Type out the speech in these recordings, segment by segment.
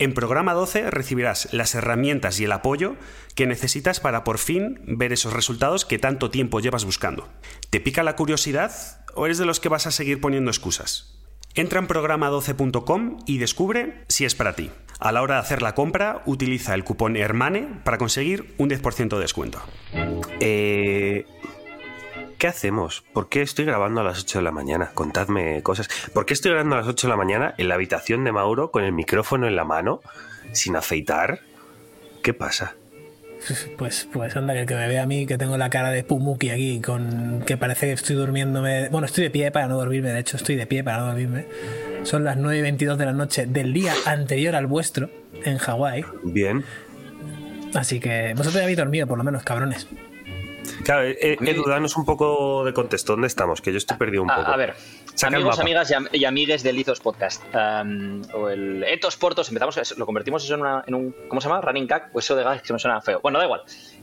En programa 12 recibirás las herramientas y el apoyo que necesitas para por fin ver esos resultados que tanto tiempo llevas buscando. ¿Te pica la curiosidad o eres de los que vas a seguir poniendo excusas? Entra en programa12.com y descubre si es para ti. A la hora de hacer la compra, utiliza el cupón HERMANE para conseguir un 10% de descuento. Eh, ¿Qué hacemos? ¿Por qué estoy grabando a las 8 de la mañana? Contadme cosas. ¿Por qué estoy grabando a las 8 de la mañana en la habitación de Mauro con el micrófono en la mano, sin afeitar? ¿Qué pasa? Pues, pues anda, que el que me ve a mí, que tengo la cara de Pumuki aquí, con que parece que estoy durmiéndome. Bueno, estoy de pie para no dormirme, de hecho, estoy de pie para no dormirme. Son las 9 y 22 de la noche del día anterior al vuestro, en Hawái. Bien. Así que vosotros ya habéis dormido, por lo menos, cabrones. Claro, eh, Edu, danos un poco de contexto. ¿Dónde estamos? Que yo estoy perdido un A, poco. a ver, Saca amigos, amigas y, y amigues del Ethos Podcast. um, o el Ethos Portos, empezamos, lo convertimos eso en, una- en un. ¿Cómo se llama? Running gag. Pues eso de gag que me suena feo. Bueno, da igual.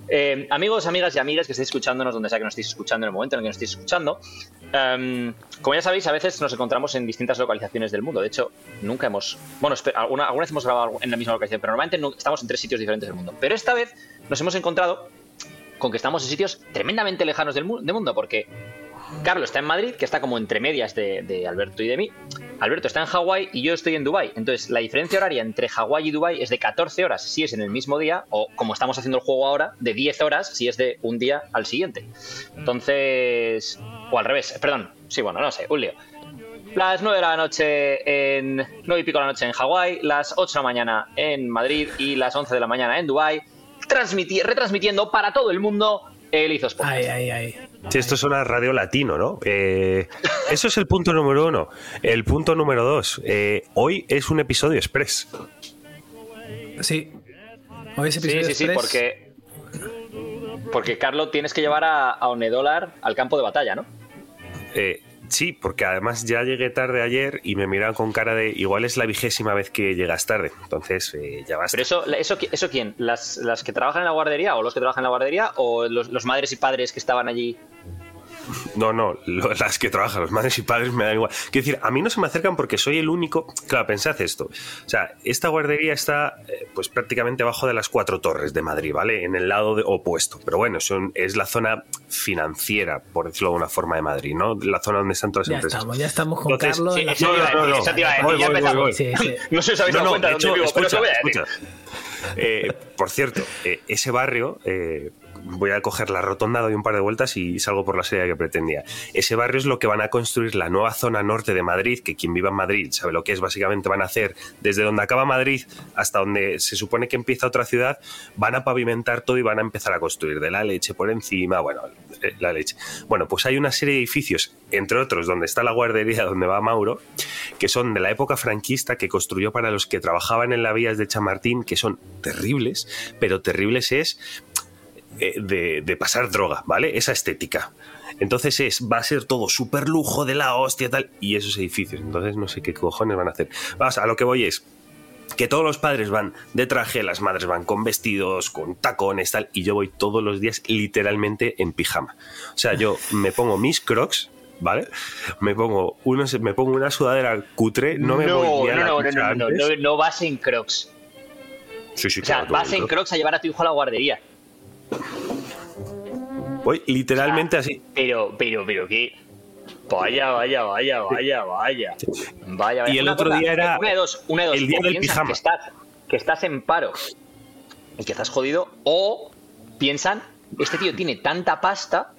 Eh, amigos, amigas y amigas que estéis escuchándonos, donde sea que nos estéis escuchando, en el momento en el que nos estéis escuchando. um, como ya sabéis, a veces nos encontramos en distintas localizaciones del mundo. De hecho, nunca hemos. Bueno, alguna, alguna vez hemos grabado en la misma localización, pero normalmente no- estamos en tres sitios diferentes del mundo. Pero esta vez nos hemos encontrado con que estamos en sitios tremendamente lejanos del, mu- del mundo, porque Carlos está en Madrid, que está como entre medias de, Alberto y de mí. Alberto está en Hawái y yo estoy en Dubai. Entonces, la diferencia horaria entre Hawái y Dubai es de 14 horas si es en el mismo día, o como estamos haciendo el juego ahora, de 10 horas si es de un día al siguiente. Entonces, o al revés, perdón, sí, bueno, no sé, un lío. Las 9 de la noche en 9 y pico de la noche en Hawái, las 8 de la mañana en Madrid y las 11 de la mañana en Dubai, retransmitiendo para todo el mundo el Izos Podcast. Ay, ay, ay. Sí, esto es una radio latino, ¿no? Eh, eso es el punto número uno. El punto número dos. eh, hoy es un episodio express. Sí. Hoy es Sí, episodio sí, sí, express. porque. Porque, Carlos, tienes que llevar a, a Onedolar al campo de batalla, ¿no? Eh, sí, porque además ya llegué tarde ayer y me miran con cara de igual es la vigésima vez que llegas tarde. Entonces, eh, ya basta. Pero eso, eso, eso quién? ¿Las, ¿Las que trabajan en la guardería o los que trabajan en la guardería o los, los madres y padres que estaban allí? No, no, lo- las que trabajan, los madres y padres me dan igual. Quiero decir, a mí no se me acercan porque soy el único. Claro, pensad esto. O sea, esta guardería está eh, pues prácticamente abajo de las cuatro torres de Madrid, ¿vale? En el lado de- opuesto. Pero bueno, son, es la zona financiera, por decirlo de alguna forma, de Madrid, ¿no? La zona donde están todas las Ya empresas. estamos, ya estamos con Entonces, Carlos. sí, en la eso no, no, no. eso te iba a decir, Voy, ya voy, empezamos. voy, voy. Sí, sí. No sé si os habéis No, dado no, cuenta de dónde hecho, vivo, pero escucha, eso voy a decir. escucha. Eh, por cierto, eh, ese barrio, eh, voy a coger la rotonda, doy un par de vueltas y salgo por la serie que pretendía. Ese barrio es lo que van a construir la nueva zona norte de Madrid, que quien viva en Madrid sabe lo que es. Básicamente van a hacer desde donde acaba Madrid hasta donde se supone que empieza otra ciudad, van a pavimentar todo y van a empezar a construir de la leche por encima, bueno, eh, la leche. Bueno, pues hay una serie de edificios, entre otros, donde está la guardería, donde va Mauro, que son de la época franquista que construyó para los que trabajaban en la vías de Chamartín, que son terribles, pero terribles es de, de pasar droga, ¿vale? Esa estética. Entonces es, va a ser todo súper lujo de la hostia tal, y esos edificios. Entonces no sé qué cojones van a hacer. Vamos, a lo que voy es que todos los padres van de traje, las madres van con vestidos, con tacones, tal, y yo voy todos los días literalmente en pijama. O sea, yo me pongo mis crocs, ¿vale? Me pongo, unos, me pongo una sudadera cutre, no me voy no, la no, no, no, no, antes. no, no vas en crocs. Sí, sí, O sea, claro, vas en croc. crocs a llevar a tu hijo a la guardería. Voy literalmente así. Pero, pero, pero, ¿qué? Vaya, vaya, vaya, vaya, vaya. Vaya, vaya. Y el otro cosa, día era Una de dos, una de dos. el día del pijama. Que estás, que estás en paro y que estás jodido, o piensan, este tío tiene tanta pasta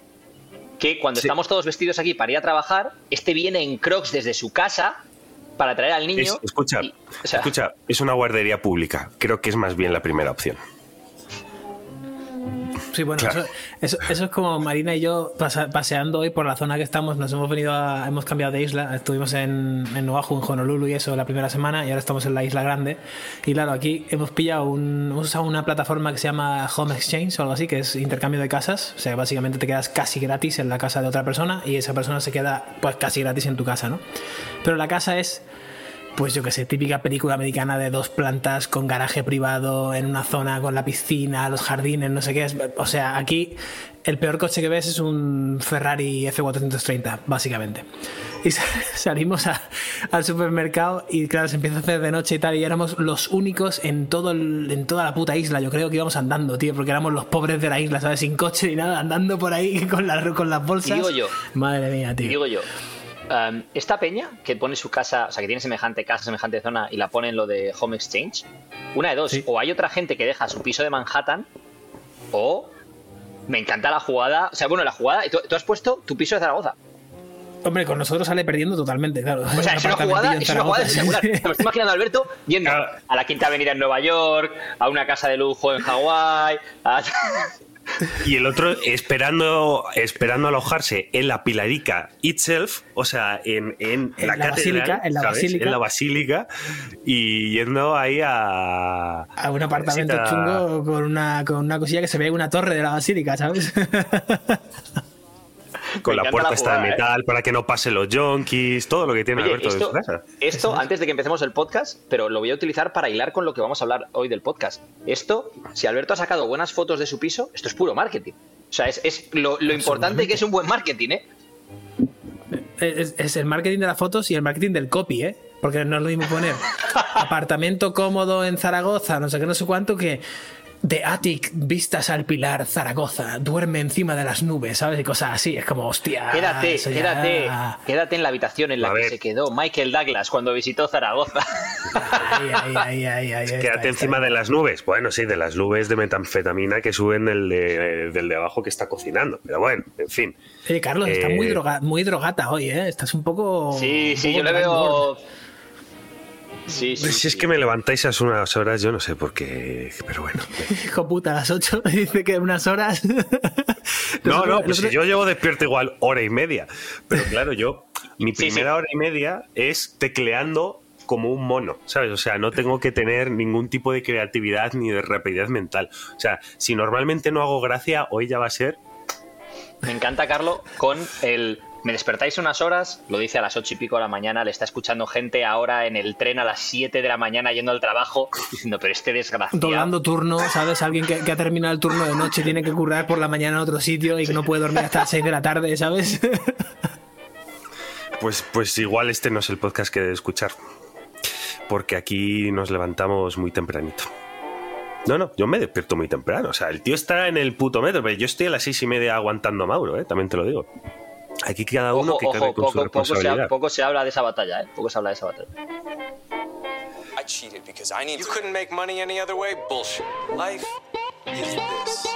que cuando Sí. estamos todos vestidos aquí para ir a trabajar, este viene en crocs desde su casa para traer al niño. Es- escucha, y- o sea, escucha, es una guardería pública. Creo que es más bien la primera opción. Sí, bueno, Claro. eso, eso, eso es como Marina y yo paseando hoy por la zona que estamos. Nos hemos venido a, hemos cambiado de isla. Estuvimos en, en Oahu, en Honolulu y eso la primera semana y ahora estamos en la isla grande. Y claro, aquí hemos pillado un, hemos usado una plataforma que se llama Home Exchange o algo así, que es intercambio de casas. O sea, básicamente te quedas casi gratis en la casa de otra persona y esa persona se queda pues casi gratis en tu casa, ¿no? Pero la casa es pues yo que sé, típica película americana de dos plantas con garaje privado en una zona con la piscina, los jardines, no sé qué. Es, o sea, aquí el peor coche que ves es un Ferrari F430, básicamente. Y sa- salimos a- al supermercado y claro, se empieza a hacer de noche y tal, y éramos los únicos en, todo el- en toda la puta isla. Yo creo que íbamos andando, tío, porque éramos los pobres de la isla, ¿sabes? Sin coche ni nada, andando por ahí con, la- con las bolsas. digo yo. Madre mía, Y tío. digo yo, um, esta peña que pone su casa, o sea, que tiene semejante casa, semejante zona y la pone en lo de Home Exchange, una de dos, Sí. o hay otra gente que deja su piso de Manhattan, o me encanta la jugada, o sea, bueno, la jugada, tú, tú has puesto tu piso de Zaragoza. Hombre, con nosotros sale perdiendo totalmente, claro. O sea, es una jugada, es una jugada espectacular. Me estoy imaginando a Alberto yendo Claro. a la Quinta Avenida en Nueva York, a una casa de lujo en Hawái, a... Y el otro esperando, esperando alojarse en la Pilarica itself, o sea, en, en, En la, la basílica, en la ¿sabes? basílica. En la basílica y yendo ahí a... a un apartamento chungo con una, con una cosilla que se ve una torre de la basílica, ¿sabes? Con la puerta la esta de ¿eh? metal para que no pasen los junkies, todo lo que tiene Oye, Alberto esto, en su casa. esto antes de que empecemos el podcast, pero lo voy a utilizar para hilar con lo que vamos a hablar hoy del podcast. Esto, si Alberto ha sacado buenas fotos de su piso, esto es puro marketing. O sea, es, es lo, lo importante que es un buen marketing, ¿eh? es, es el marketing de las fotos y el marketing del copy, ¿eh? Porque no es lo mismo poner apartamento cómodo en Zaragoza, no sé qué, no sé cuánto, que The Attic, vistas al pilar, Zaragoza, duerme encima de las nubes, ¿sabes? Y cosas así, es como, hostia. Quédate, ya- quédate, quédate en la habitación en la A que ver. se quedó Michael Douglas cuando visitó Zaragoza. Ahí, ahí, ahí, ahí, ahí, está, Quédate está. encima de las nubes. Bueno, sí, de las nubes de metanfetamina que suben del de, del de abajo que está cocinando. Pero bueno, en fin. Oye, Carlos, estás Eh, muy, droga, muy drogata hoy, ¿eh? Estás un poco. Sí, un sí, poco yo le veo. Sí, sí. si sí. es que me levantáis a unas horas, yo no sé por qué. Pero bueno. Hijo puta, a las 8 dice que unas horas. No, no, pues si yo llevo despierto igual hora y media. Pero claro, yo, mi Sí, primera sí. hora y media es tecleando como un mono, ¿sabes? O sea, no tengo que tener ningún tipo de creatividad ni de rapidez mental. O sea, si normalmente no hago gracia, hoy ya va a ser. Me encanta, Carlos, con el. Me despertáis unas horas, lo dice a las ocho y pico de la mañana, le está escuchando gente ahora en el tren a las 7 de la mañana yendo al trabajo, diciendo, pero este desgraciado. Doblando turno, ¿sabes? Alguien que, que ha terminado el turno de noche tiene que currar por la mañana en otro sitio y que no puede dormir hasta las 6 de la tarde, ¿sabes? Pues, pues igual este no es el podcast que he de escuchar. Porque aquí nos levantamos muy tempranito. No, no, yo me despierto muy temprano. O sea, el tío está en el puto metro, pero yo estoy a las seis y media aguantando a Mauro, ¿eh? También te lo digo. Aquí cada uno Ojo, que ojo, con su poco, poco, se, responsabilidad. poco se habla de esa batalla, ¿eh? Poco se habla de esa batalla. I cheated because I need. You couldn't make money any other way? Bullshit. Life is this.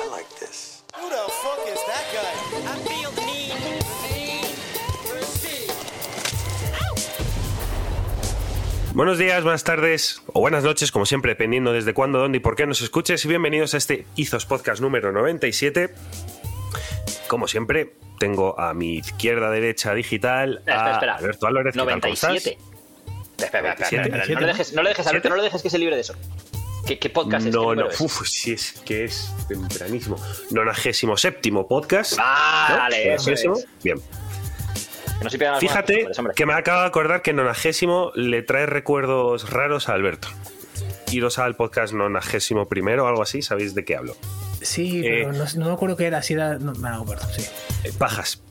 I like this. Who the fuck is that guy? I feel the need. Buenos días, buenas tardes o buenas noches, como siempre, dependiendo desde cuándo, dónde y por qué nos escuches. Y bienvenidos a este Izos Podcast número 97. Como siempre, tengo a mi izquierda, derecha, digital, Espera, espera, a espera. Alberto Álvarez. ¿qué tal, cómo estás? 97. Espera, espera, espera, espera, espera, 97, No le dejes, no le dejes, Alberto, no le dejes que se libre de eso. ¿Qué, qué podcast es? ¿Qué No, número no, es? uf, sí, es que es tempranísimo. Nonagésimo séptimo podcast. Ah, ¿no? vale, eso es. Bien. Que no se Fíjate que me acabo de acordar que nonagésimo le trae recuerdos raros a Alberto. Iros al podcast nonagésimo primero o algo así, sabéis de qué hablo. Sí, Eh. pero no, no me acuerdo qué era, si era. No, me acuerdo, sí. Eh, Pajas.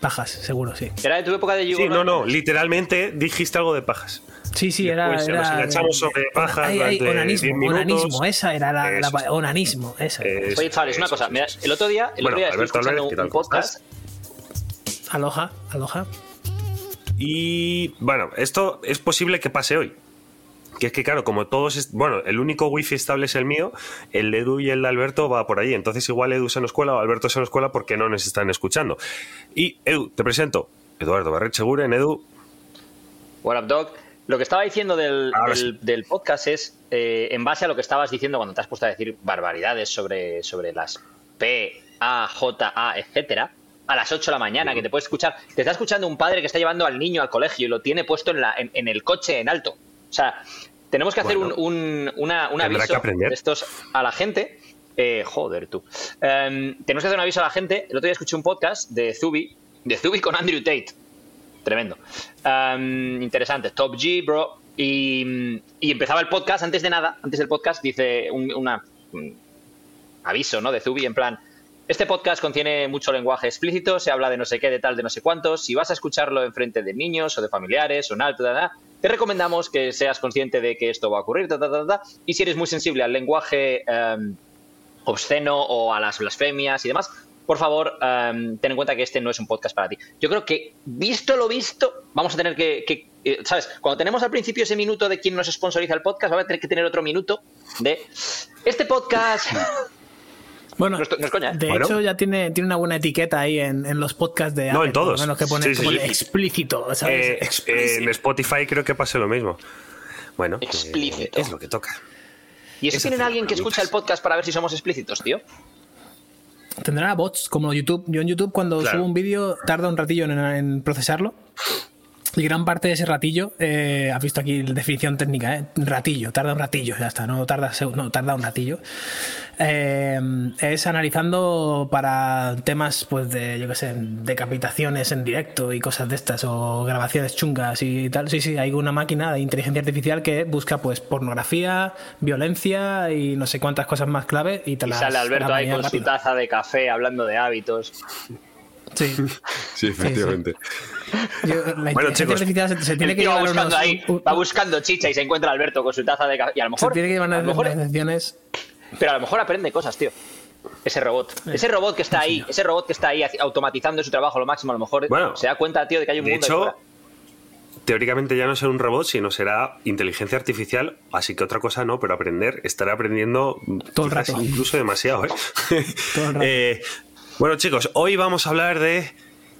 Pajas, seguro, sí. Era de tu época de Sí, Yugo, no, no, literalmente dijiste algo de pajas. Sí, sí, era. Después era nos enganchamos sobre pajas Ay, ay, durante onanismo, 10 minutos. onanismo, esa era la. es. onanismo, esa. Eh, Oye, chavales, una Eso, cosa. mira, el otro día, el Bueno, otro día Alberto escuchando Álvarez, ¿qué un, podcast. Aloha, aloha. Y bueno, esto es posible que pase hoy. Que es que, claro, como todos. Bueno, el único wifi estable es el mío, el de Edu y el de Alberto va por ahí. Entonces, igual Edu se nos escuela o Alberto se nos escuela porque no nos están escuchando. Y Edu, te presento. Eduardo Barret Seguren, Edu. What up, dog? lo que estaba diciendo del, podcast es, eh, en base a lo que estabas diciendo cuando te has puesto a decir barbaridades sobre, sobre las P, A, J, A, etcétera, a las 8 de la mañana, que te puede escuchar, te está escuchando un padre que está llevando al niño al colegio y lo tiene puesto en, la, en, en el coche en alto. O sea, tenemos que hacer Bueno, un, un, una- un aviso de estos a la gente. Eh, joder, tú. Em, tenemos que hacer un aviso a la gente. El otro día escuché un podcast de Zubi, de Zubi con Andrew Tate. Tremendo. Em, interesante. Top G, bro. Y, y empezaba el podcast, antes de nada, antes del podcast, dice un, una, un aviso, ¿no? De Zubi, en plan. Este podcast contiene mucho lenguaje explícito, se habla de no sé qué, de tal, de no sé cuántos. Si vas a escucharlo en frente de niños o de familiares o en alto, ta, te recomendamos que seas consciente de que esto va a ocurrir, y si eres muy sensible al lenguaje em, obsceno o a las blasfemias y demás, por favor, em, ten en cuenta que este no es un podcast para ti. Yo creo que, visto lo visto, vamos a tener que, que, eh, ¿sabes? Cuando tenemos al principio ese minuto de quién nos sponsoriza el podcast, vamos a tener que tener otro minuto de este podcast. Bueno, No es, no es coña, ¿eh? de Bueno. hecho ya tiene, tiene una buena etiqueta ahí en, en los podcasts de No, Apple, en todos. por lo menos que pone, Sí, explícito, ¿sabes? Eh, Explícito. en Spotify creo que pasa lo mismo. Bueno, eh, Explícito. es lo que toca. ¿Y eso es tienen alguien que escucha el podcast para ver si somos explícitos, tío? Tendrá bots como YouTube. Yo en YouTube cuando Claro. subo un vídeo tarda un ratillo en, en procesarlo. Y gran parte de ese ratillo, eh, has visto aquí la definición técnica, ¿eh? ratillo, tarda un ratillo, ya está, no tarda, no, tarda un ratillo. Eh, es analizando para temas, pues de, yo qué sé, decapitaciones en directo y cosas de estas, o grabaciones chungas y tal. Sí, sí, hay una máquina de inteligencia artificial que busca, pues, pornografía, violencia y no sé cuántas cosas más clave y te Y las sale Alberto ahí con su rápido. taza de café hablando de hábitos. Sí. Sí, efectivamente. Yo- la inteligencia chicos, artificial se, se tiene que llevar buscando unos, ahí, un- va buscando chicha y se encuentra Alberto con su taza de café. Y a lo se mejor, tiene que llevar unas mejor. Pero a lo mejor aprende cosas, tío. Ese robot. Ese robot que está ahí, ese robot que está ahí automatizando su trabajo lo máximo, a lo mejor Bueno, se da cuenta, tío, de que hay un De mundo ahí hecho, fuera. teóricamente ya no será un robot, sino será inteligencia artificial, así que otra cosa no, pero aprender, estará aprendiendo Todo el rato. incluso demasiado. ¿eh? Todo el rato. Eh, bueno, chicos, hoy vamos a hablar de...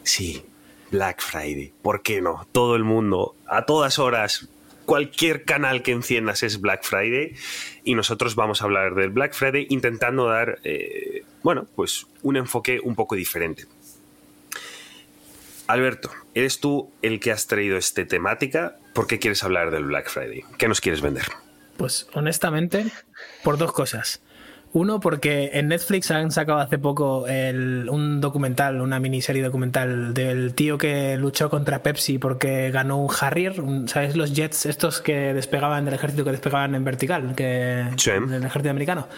Sí, Black Friday. ¿Por qué no? Todo el mundo, a todas horas, cualquier canal que enciendas es Black Friday y nosotros vamos a hablar del Black Friday intentando dar, eh, bueno, pues un enfoque un poco diferente. Alberto, ¿eres tú el que has traído esta temática? ¿Por qué quieres hablar del Black Friday? ¿Qué nos quieres vender? Pues honestamente, por dos cosas. Uno, porque en Netflix han sacado hace poco el- un documental, una miniserie documental del tío que luchó contra Pepsi porque ganó un Harrier, un- ¿sabes? Los jets estos que despegaban del ejército, que despegaban en vertical, que Sí. del ejército americano.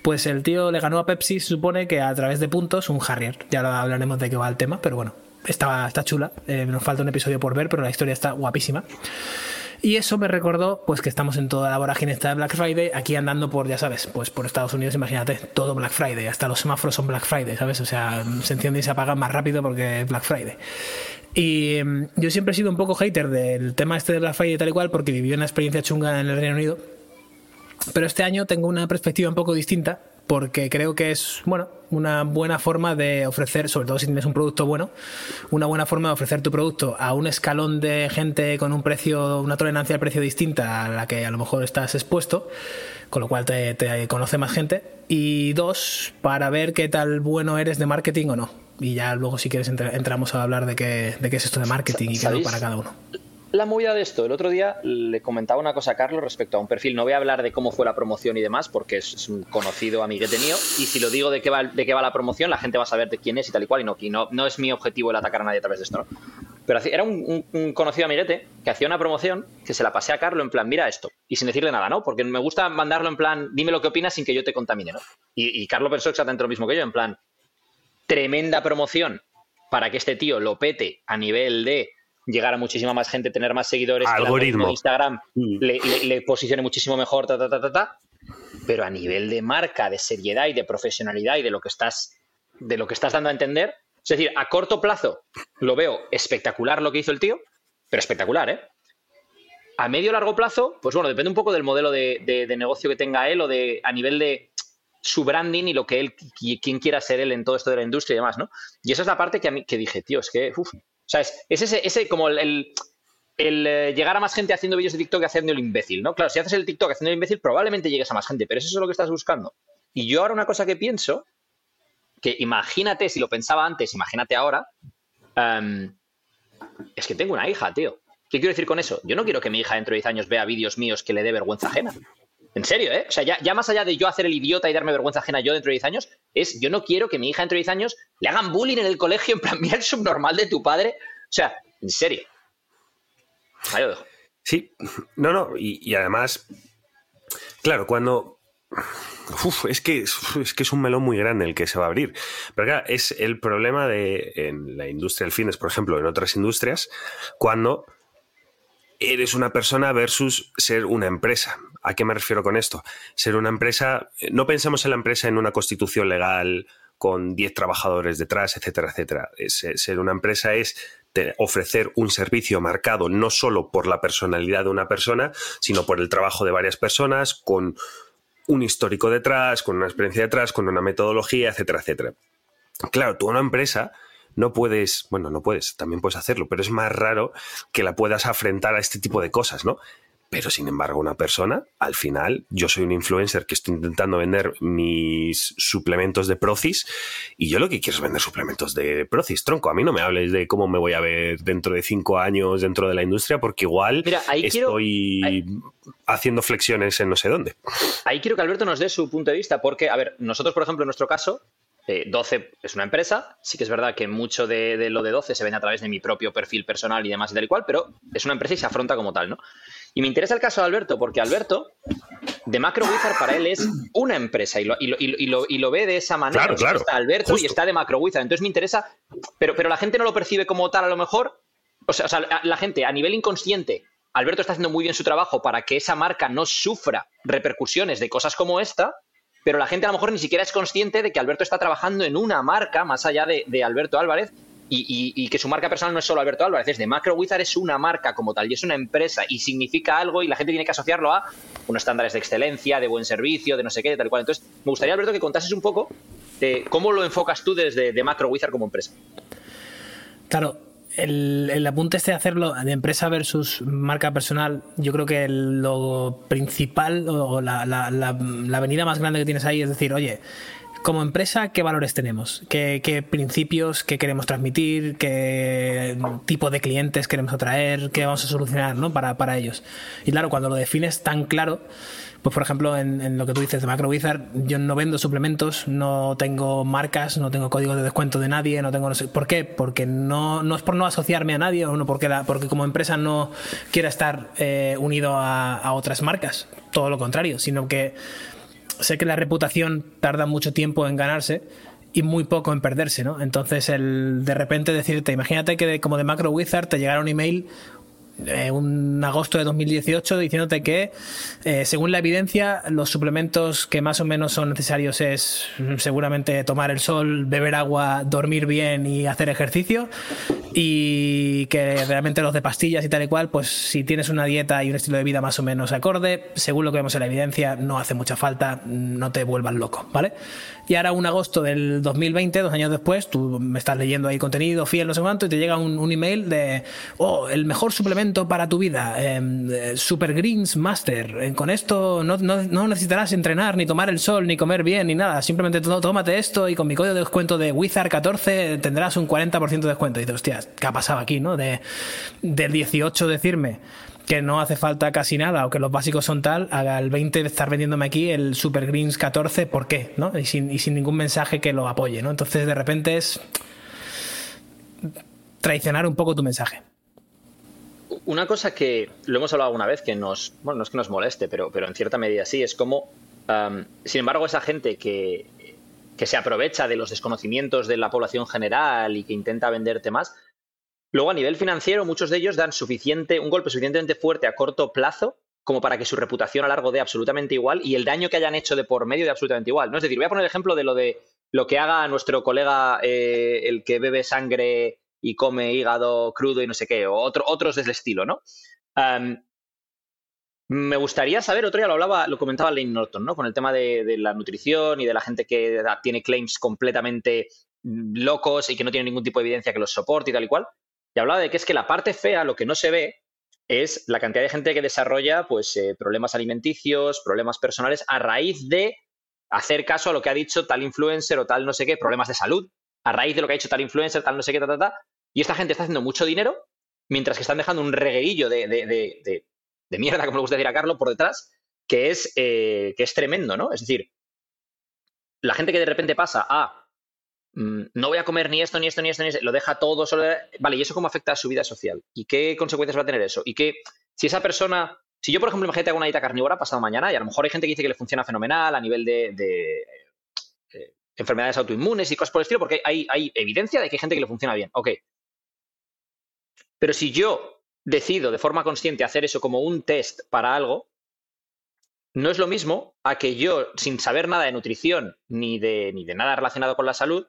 Pues el tío le ganó a Pepsi, se supone que a través de puntos, un Harrier. Ya lo hablaremos de qué va el tema, pero bueno, está, está chula. Eh, nos falta un episodio por ver, pero la historia está guapísima. Y eso me recordó, pues que estamos en toda la vorágine esta de Black Friday, aquí andando por, ya sabes, pues por Estados Unidos, imagínate, todo Black Friday, hasta los semáforos son Black Friday, ¿sabes? O sea, se enciende y se apaga más rápido porque es Black Friday. Y mm, yo siempre he sido un poco hater del tema este de Black Friday tal y cual, porque viví una experiencia chunga en el Reino Unido. Pero este año tengo una perspectiva un poco distinta porque creo que es, bueno, una buena forma de ofrecer, sobre todo si tienes un producto bueno, una buena forma de ofrecer tu producto a un escalón de gente con un precio, una tolerancia al precio distinta a la que a lo mejor estás expuesto, con lo cual te, te conoce más gente. Y dos, para ver qué tal bueno eres de marketing o no. Y ya luego si quieres entra- entramos a hablar de qué, de qué es esto de marketing y qué para cada uno. La movida de esto, el otro día le comentaba una cosa a Carlos respecto a un perfil. No voy a hablar de cómo fue la promoción y demás, porque es, un conocido amiguete mío. Y si lo digo de qué, va, de qué va la promoción, la gente va a saber de quién es y tal y cual. Y no, no, no es mi objetivo el atacar a nadie a través de esto, ¿no? Pero era un conocido amiguete que hacía una promoción que se la pasé a Carlos en plan, mira esto. Y sin decirle nada, ¿no? Porque me gusta mandarlo en plan, dime lo que opinas sin que yo te contamine, ¿no? Y, y Carlos pensó exactamente lo mismo que yo, en plan, tremenda promoción para que este tío lo pete a nivel de llegar a muchísima más gente, tener más seguidores, que el Algoritmo. de Instagram Mm. le, le- le posicione muchísimo mejor, ta, ta, ta, ta, ta. Pero a nivel de marca, de seriedad y de profesionalidad y de lo que estás, de lo que estás dando a entender, es decir, a corto plazo lo veo espectacular lo que hizo el tío, pero espectacular, ¿eh? A medio largo plazo, pues bueno, depende un poco del modelo de, de- de negocio que tenga él o de a nivel de su branding y lo que él, qui- quién quiera ser él en todo esto de la industria y demás, ¿no? Y esa es la parte que a mí que dije, tío, es que, uf, o sea, es, es ese, ese como el, el- el eh, llegar a más gente haciendo vídeos de TikTok que haciendo el imbécil, ¿no? Claro, si haces el TikTok haciendo el imbécil, probablemente llegues a más gente, pero eso es lo que estás buscando. Y yo ahora una cosa que pienso, que imagínate, si lo pensaba antes, imagínate ahora, em, es que tengo una hija, tío. ¿Qué quiero decir con eso? Yo no quiero que mi hija dentro de 10 años vea vídeos míos que le dé vergüenza ajena. En serio, ¿eh? O sea, ya, más allá de yo hacer el idiota y darme vergüenza ajena yo dentro de 10 años, es yo no quiero que mi hija dentro de 10 años le hagan bullying en el colegio en plan, mira subnormal de tu padre. O sea, en serio. Sí, no, no, y, además, claro, cuando... Uf, es, que, es que es un melón muy grande el que se va a abrir. Pero claro, es el problema de en la industria del fitness, por ejemplo, en otras industrias, cuando eres una persona versus ser una empresa. ¿A qué me refiero con esto? Ser una empresa, eh, no pensemos en la empresa en una constitución legal con 10 trabajadores detrás, etcétera, etcétera. Eh, ser una empresa es ofrecer un servicio marcado no solo por la personalidad de una persona, sino por el trabajo de varias personas, con un histórico detrás, con una experiencia detrás, con una metodología, etcétera, etcétera. Claro, tú una empresa no puedes, bueno, no puedes, también puedes hacerlo, pero es más raro que la puedas afrontar a este tipo de cosas, ¿no? Pero sin embargo, una persona, al final, yo soy un influencer que estoy intentando vender mis suplementos de Procis y yo lo que quiero es vender suplementos de Procis, tronco. A mí no me hables de cómo me voy a ver dentro de cinco años dentro de la industria porque igual Mira, ahí quiero- estoy ahí- haciendo flexiones en no sé dónde. Ahí quiero que Alberto nos dé su punto de vista, porque, a ver, nosotros, por ejemplo, en nuestro caso, eh, 12 es una empresa. Sí que es verdad que mucho de, de lo de 12 se vende a través de mi propio perfil personal y demás y tal y cual, pero es una empresa y se afronta como tal, ¿no? Y me interesa el caso de Alberto, porque Alberto, de Macro Wizard para él es una empresa y lo, y lo- y lo- y lo- y lo ve de esa manera. Claro, claro, Está Alberto y está de Macro Wizard. Entonces me interesa, pero, pero la gente no lo percibe como tal a lo mejor. O sea, o sea, la- la gente a nivel inconsciente, Alberto está haciendo muy bien su trabajo para que esa marca no sufra repercusiones de cosas como esta, pero la gente a lo mejor ni siquiera es consciente de que Alberto está trabajando en una marca más allá de, de Alberto Álvarez y, y- que su marca personal no es solo Alberto Álvarez, es de Macro Wizard, es una marca como tal y es una empresa y significa algo y la gente tiene que asociarlo a unos estándares de excelencia, de buen servicio, de no sé qué, de tal cual. Entonces, me gustaría, Alberto, que contases un poco de cómo lo enfocas tú desde de Macro Wizard como empresa. Claro, el, el apunte este de hacerlo de empresa versus marca personal, yo creo que lo principal o la, la, la, la avenida más grande que tienes ahí es decir, oye, como empresa, ¿qué valores tenemos? ¿Qué, qué principios que queremos transmitir? ¿Qué tipo de clientes queremos atraer? ¿Qué vamos a solucionar ¿no? para, para ellos? Y claro, cuando lo defines tan claro, pues por ejemplo, en, en, lo que tú dices de Macro Wizard, yo no vendo suplementos, no tengo marcas, no tengo código de descuento de nadie, no tengo no sé. ¿Por qué? Porque no, no es por no asociarme a nadie o no porque, la, porque como empresa no quiera estar eh, unido a, a otras marcas. Todo lo contrario, sino que sé que la reputación tarda mucho tiempo en ganarse y muy poco en perderse, ¿no? Entonces, el de repente decirte, imagínate que de, como de Macro Wizard te llegara un email eh, un agosto de 2018 diciéndote que eh, según la evidencia los suplementos que más o menos son necesarios es mm, seguramente tomar el sol, beber agua, dormir bien y hacer ejercicio y que realmente los de pastillas y tal y cual pues si tienes una dieta y un estilo de vida más o menos acorde según lo que vemos en la evidencia no hace mucha falta no te vuelvas loco ¿vale? y ahora un agosto del 2020 dos años después tú me estás leyendo ahí contenido fiel no sé cuánto y te llega un, un email de oh el mejor suplemento para tu vida. Eh, Super Greens Master. Eh, con esto no, no, necesitarás entrenar, ni tomar el sol, ni comer bien, ni nada. Simplemente tómate esto y con mi código de descuento de Wizard14 tendrás un 40% de descuento. Y dices, hostia, ¿qué ha pasado aquí, no? De, del 18 decirme que no hace falta casi nada o que los básicos son tal, al 20 de estar vendiéndome aquí el Super Greens 14, ¿por qué? ¿no? Y, sin, y sin ningún mensaje que lo apoye, ¿no? Entonces de repente es traicionar un poco tu mensaje. Una cosa que lo hemos hablado alguna vez que nos, bueno, no es que nos moleste, pero, pero en cierta medida sí, es como, sin embargo, esa gente que, que se aprovecha de los desconocimientos de la población general y que intenta venderte más, luego a nivel financiero muchos de ellos dan suficiente, un golpe suficientemente fuerte a corto plazo como para que su reputación a largo dé absolutamente igual y el daño que hayan hecho de por medio de absolutamente igual. ¿no? Es decir, voy a poner el ejemplo de lo de lo que haga nuestro colega, eh, el que bebe sangre y come hígado crudo y no sé qué, o otro, otros de ese estilo, ¿no? Me gustaría saber, otro día lo hablaba, lo comentaba Lane Norton, ¿no? Con el tema de, de, la nutrición y de la gente que tiene claims completamente locos y que no tiene ningún tipo de evidencia que los soporte y tal y cual. Y hablaba de que es que la parte fea, lo que no se ve, es la cantidad de gente que desarrolla pues, eh, problemas alimenticios, problemas personales, a raíz de hacer caso a lo que ha dicho tal influencer o tal no sé qué, problemas de salud, a raíz de lo que ha dicho tal influencer, tal no sé qué, ta, ta, ta. Y esta gente está haciendo mucho dinero, mientras que están dejando un reguerillo de, de, de, mierda, como le gusta decir a Carlos, por detrás, que es, eh, que es tremendo, ¿no? Es decir, la gente que de repente pasa a mm, no voy a comer ni esto, ni esto, ni esto, ni esto, lo deja todo solo. Vale, ¿y eso cómo afecta a su vida social? ¿Y qué consecuencias va a tener eso? Y que si esa persona, si yo, por ejemplo, imagínate hago una dieta carnívora pasado mañana, y a lo mejor hay gente que dice que le funciona fenomenal a nivel de, enfermedades autoinmunes y cosas por el estilo, porque hay, hay evidencia de que hay gente que le funciona bien. Ok. Pero si yo decido de forma consciente hacer eso como un test para algo, no es lo mismo a que yo, sin saber nada de nutrición ni de, ni de nada relacionado con la salud,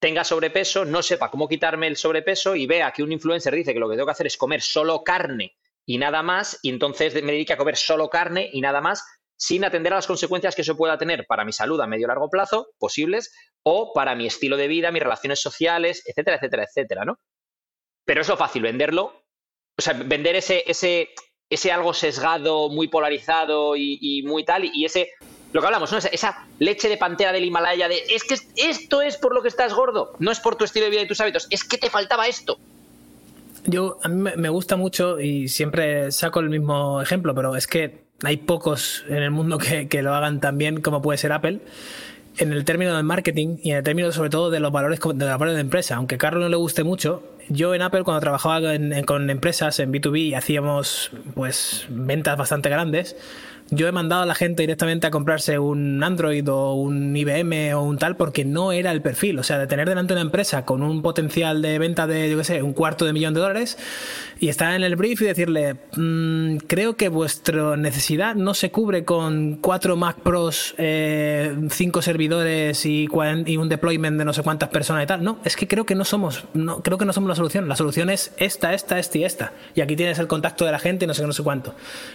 tenga sobrepeso, no sepa cómo quitarme el sobrepeso y vea que un influencer dice que lo que tengo que hacer es comer solo carne y nada más, y entonces me dedique a comer solo carne y nada más, sin atender a las consecuencias que eso pueda tener para mi salud a medio y largo plazo, posibles, o para mi estilo de vida, mis relaciones sociales, etcétera, etcétera, etcétera, ¿no? Pero es lo fácil venderlo, o sea, vender ese, ese, ese algo sesgado, muy polarizado y, muy tal, y ese, lo que hablamos, ¿no? Esa, esa, leche de pantera del Himalaya de, es que esto es por lo que estás gordo, no es por tu estilo de vida y tus hábitos, es que te faltaba esto. Yo, a mí me gusta mucho y siempre saco el mismo ejemplo, pero es que hay pocos en el mundo que, que lo hagan tan bien como puede ser Apple en el término del marketing y en el término sobre todo de los valores de los valores de empresa. Aunque a Carlos no le guste mucho, yo en Apple cuando trabajaba en, en, con empresas en B2B y hacíamos pues ventas bastante grandes, yo he mandado a la gente directamente a comprarse un Android o un IBM o un tal porque no era el perfil. O sea, de tener delante una empresa con un potencial de venta de, yo qué sé, un cuarto de millón de dólares y estar en el brief y decirle, mmm, creo que vuestra necesidad no se cubre con cuatro Mac Pros, eh, cinco servidores y, y, un deployment de no sé cuántas personas y tal. No, es que creo que no somos, no, creo que no somos la solución. La solución es esta, esta, esta y esta. Y aquí tienes el contacto de la gente y no sé, no sé cuánto.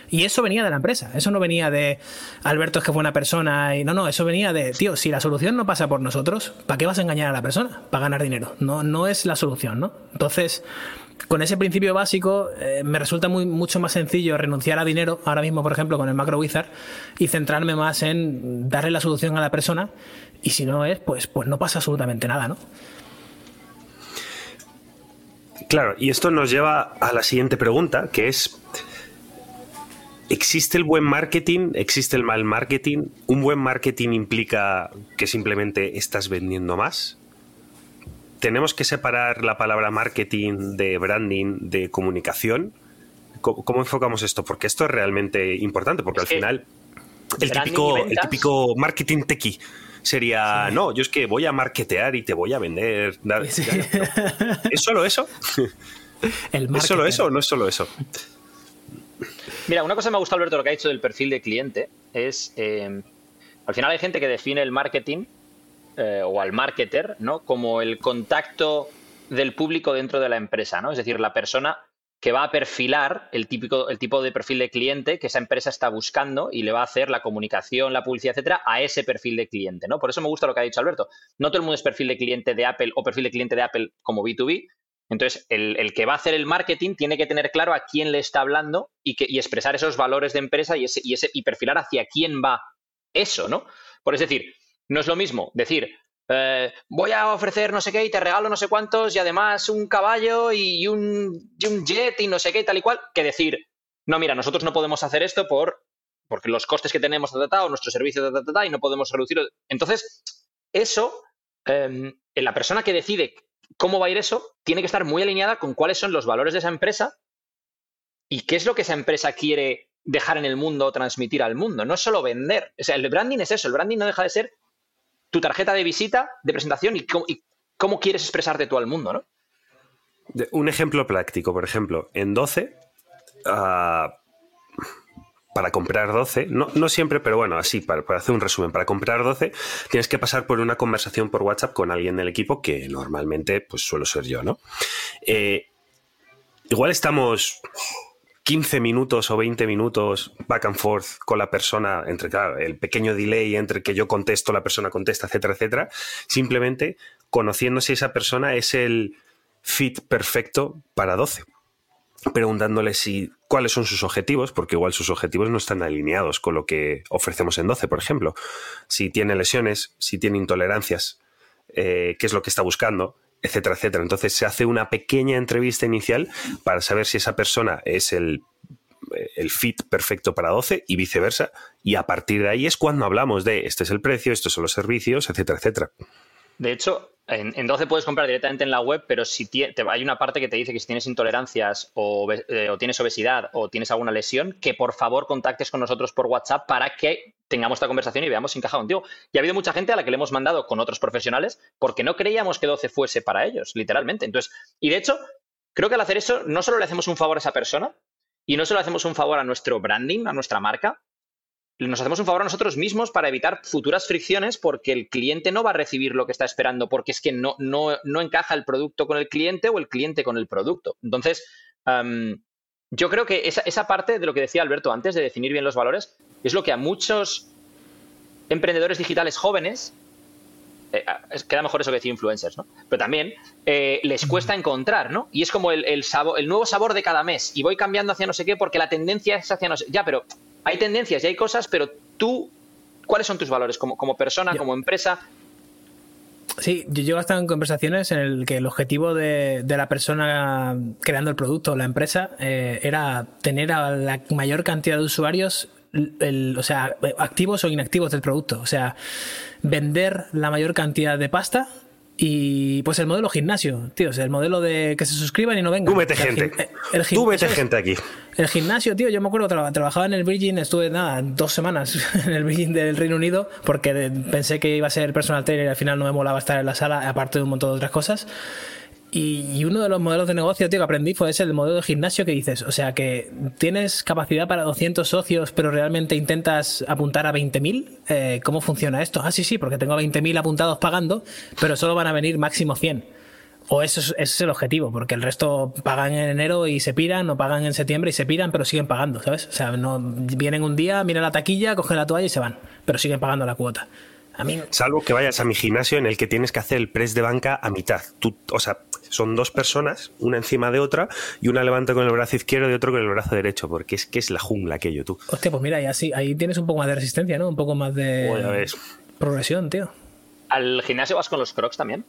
Y eso venía de la empresa. Eso no venía de Alberto es que fue una persona y no, no, eso venía de, tío, si la solución no pasa por nosotros, ¿para qué vas a engañar a la persona? Para ganar dinero. No, no es la solución, ¿no? Entonces, con ese principio básico eh, me resulta mucho más sencillo renunciar a dinero, ahora mismo, por ejemplo, con el Macro Wizard, y centrarme más en darle la solución a la persona, y si no es, pues, pues no pasa absolutamente nada, ¿no? Claro, y esto nos lleva a la siguiente pregunta, que es, ¿existe el buen marketing? ¿Existe el mal marketing? ¿Un buen marketing implica que simplemente estás vendiendo más? ¿Tenemos que separar la palabra marketing de branding, de comunicación? ¿Cómo, cómo enfocamos esto? Porque esto es realmente importante, porque al final el típico, el típico marketing tequi sería, sí. no, yo es que voy a marketear y te voy a vender. Sí. ¿Es solo eso? ¿Es solo eso o no es solo eso? Mira, una cosa que me gusta, Alberto, lo que ha dicho del perfil de cliente es, eh, al final hay gente que define el marketing eh, o al marketer, ¿no? Como el contacto del público dentro de la empresa, ¿no? Es decir, la persona que va a perfilar el, típico, el tipo de perfil de cliente que esa empresa está buscando y le va a hacer la comunicación, la publicidad, etcétera, a ese perfil de cliente, ¿no? Por eso me gusta lo que ha dicho Alberto. No todo el mundo es perfil de cliente de Apple o perfil de cliente de Apple como B2B. Entonces, el, el que va a hacer el marketing tiene que tener claro a quién le está hablando y, que, y expresar esos valores de empresa y, ese, y, ese, y perfilar hacia quién va eso, ¿no? Por es decir, no es lo mismo decir, eh, voy a ofrecer no sé qué y te regalo no sé cuántos y además un caballo y un, y un jet y no sé qué tal y cual, que decir, no, mira, nosotros no podemos hacer esto por porque los costes que tenemos o nuestro servicio y no podemos reducirlo. Entonces, eso, eh, la persona que decide cómo va a ir eso, tiene que estar muy alineada con cuáles son los valores de esa empresa y qué es lo que esa empresa quiere dejar en el mundo o transmitir al mundo. No es solo vender. O sea, el branding es eso. El branding no deja de ser tu tarjeta de visita, de presentación y cómo, quieres expresarte tú al mundo, ¿no? Un ejemplo práctico, por ejemplo, en 12, uh, para comprar 12, no, no, siempre, pero bueno, así, para, para, hacer un resumen, para comprar 12 tienes que pasar por una conversación por WhatsApp con alguien del equipo, que normalmente pues suelo ser yo, ¿no? Eh, igual estamos 15 minutos o 20 minutos back and forth con la persona, entre claro, el pequeño delay entre que yo contesto, la persona contesta, etcétera, etcétera, simplemente conociendo si esa persona es el fit perfecto para 12. preguntándoles si, cuáles son sus objetivos, porque igual sus objetivos no están alineados con lo que ofrecemos en 12, por ejemplo. Si tiene lesiones, si tiene intolerancias, eh, qué es lo que está buscando, etcétera, etcétera. Entonces se hace una pequeña entrevista inicial para saber si esa persona es el, el fit perfecto para 12 y viceversa. Y a partir de ahí es cuando hablamos de este es el precio, estos son los servicios, etcétera, etcétera. De hecho, en, en 12 puedes comprar directamente en la web, pero si hay una parte que te dice que si tienes intolerancias eh, o tienes obesidad o tienes alguna lesión, que por favor contactes con nosotros por WhatsApp para que tengamos esta conversación y veamos si encaja contigo. Y ha habido mucha gente a la que le hemos mandado con otros profesionales porque no creíamos que 12 fuese para ellos, literalmente. Entonces, y de hecho, creo que al hacer eso no solo le hacemos un favor a esa persona y no solo hacemos un favor a nuestro branding, a nuestra marca, nos hacemos un favor a nosotros mismos para evitar futuras fricciones porque el cliente no va a recibir lo que está esperando porque es que no, no, no encaja el producto con el cliente o el cliente con el producto. Entonces, yo creo que esa, esa parte de lo que decía Alberto antes de definir bien los valores es lo que a muchos emprendedores digitales jóvenes, eh, es- queda mejor eso que decir influencers, ¿no? Pero también eh, les cuesta encontrar, ¿no? Y es como el, el, sabor, el nuevo sabor de cada mes y voy cambiando hacia no sé qué porque la tendencia es hacia no sé Ya, pero hay tendencias y hay cosas, pero tú, ¿cuáles son tus valores como, como persona, como empresa? Sí, yo llego hasta en conversaciones en el que el objetivo de, de la persona creando el producto o la empresa eh, era tener a la mayor cantidad de usuarios, el- o sea, activos o inactivos del producto. O sea, vender la mayor cantidad de pasta y pues el modelo gimnasio, tío, o sea, el modelo de que se suscriban y no vengan. Tú el gente. el Tú gente aquí. El gimnasio, tío, yo me acuerdo, tra- trabajaba en el Virgin, estuve nada, dos semanas en el Virgin del Reino Unido porque pensé que iba a ser personal trainer y al final no me molaba estar en la sala, aparte de un montón de otras cosas. Y, uno de los modelos de negocio, tío, que aprendí fue ese, el modelo de gimnasio que dices, o sea, que tienes capacidad para 200 socios, pero realmente intentas apuntar a 20.000. Eh, ¿Cómo funciona esto? Ah, sí, sí, porque tengo 20.000 apuntados pagando, pero solo van a venir máximo 100. O eso es, ese es el objetivo, porque el resto pagan en enero y se piran, o pagan en septiembre y se piran, pero siguen pagando, ¿sabes? O sea, no vienen un día, miran la taquilla, cogen la toalla y se van, pero siguen pagando la cuota. A mí, Salvo que vayas a mi gimnasio en el que tienes que hacer el press de banca a mitad. Tú, o sea, son dos personas, una encima de otra, y una levanta con el brazo izquierdo y otro con el brazo derecho, porque es que es la jungla aquello, tú. hostia, pues mira, y así, ahí tienes un poco más de resistencia, ¿no? Un poco más de Pues progresión, tío. ¿Al gimnasio vas con los crocs también?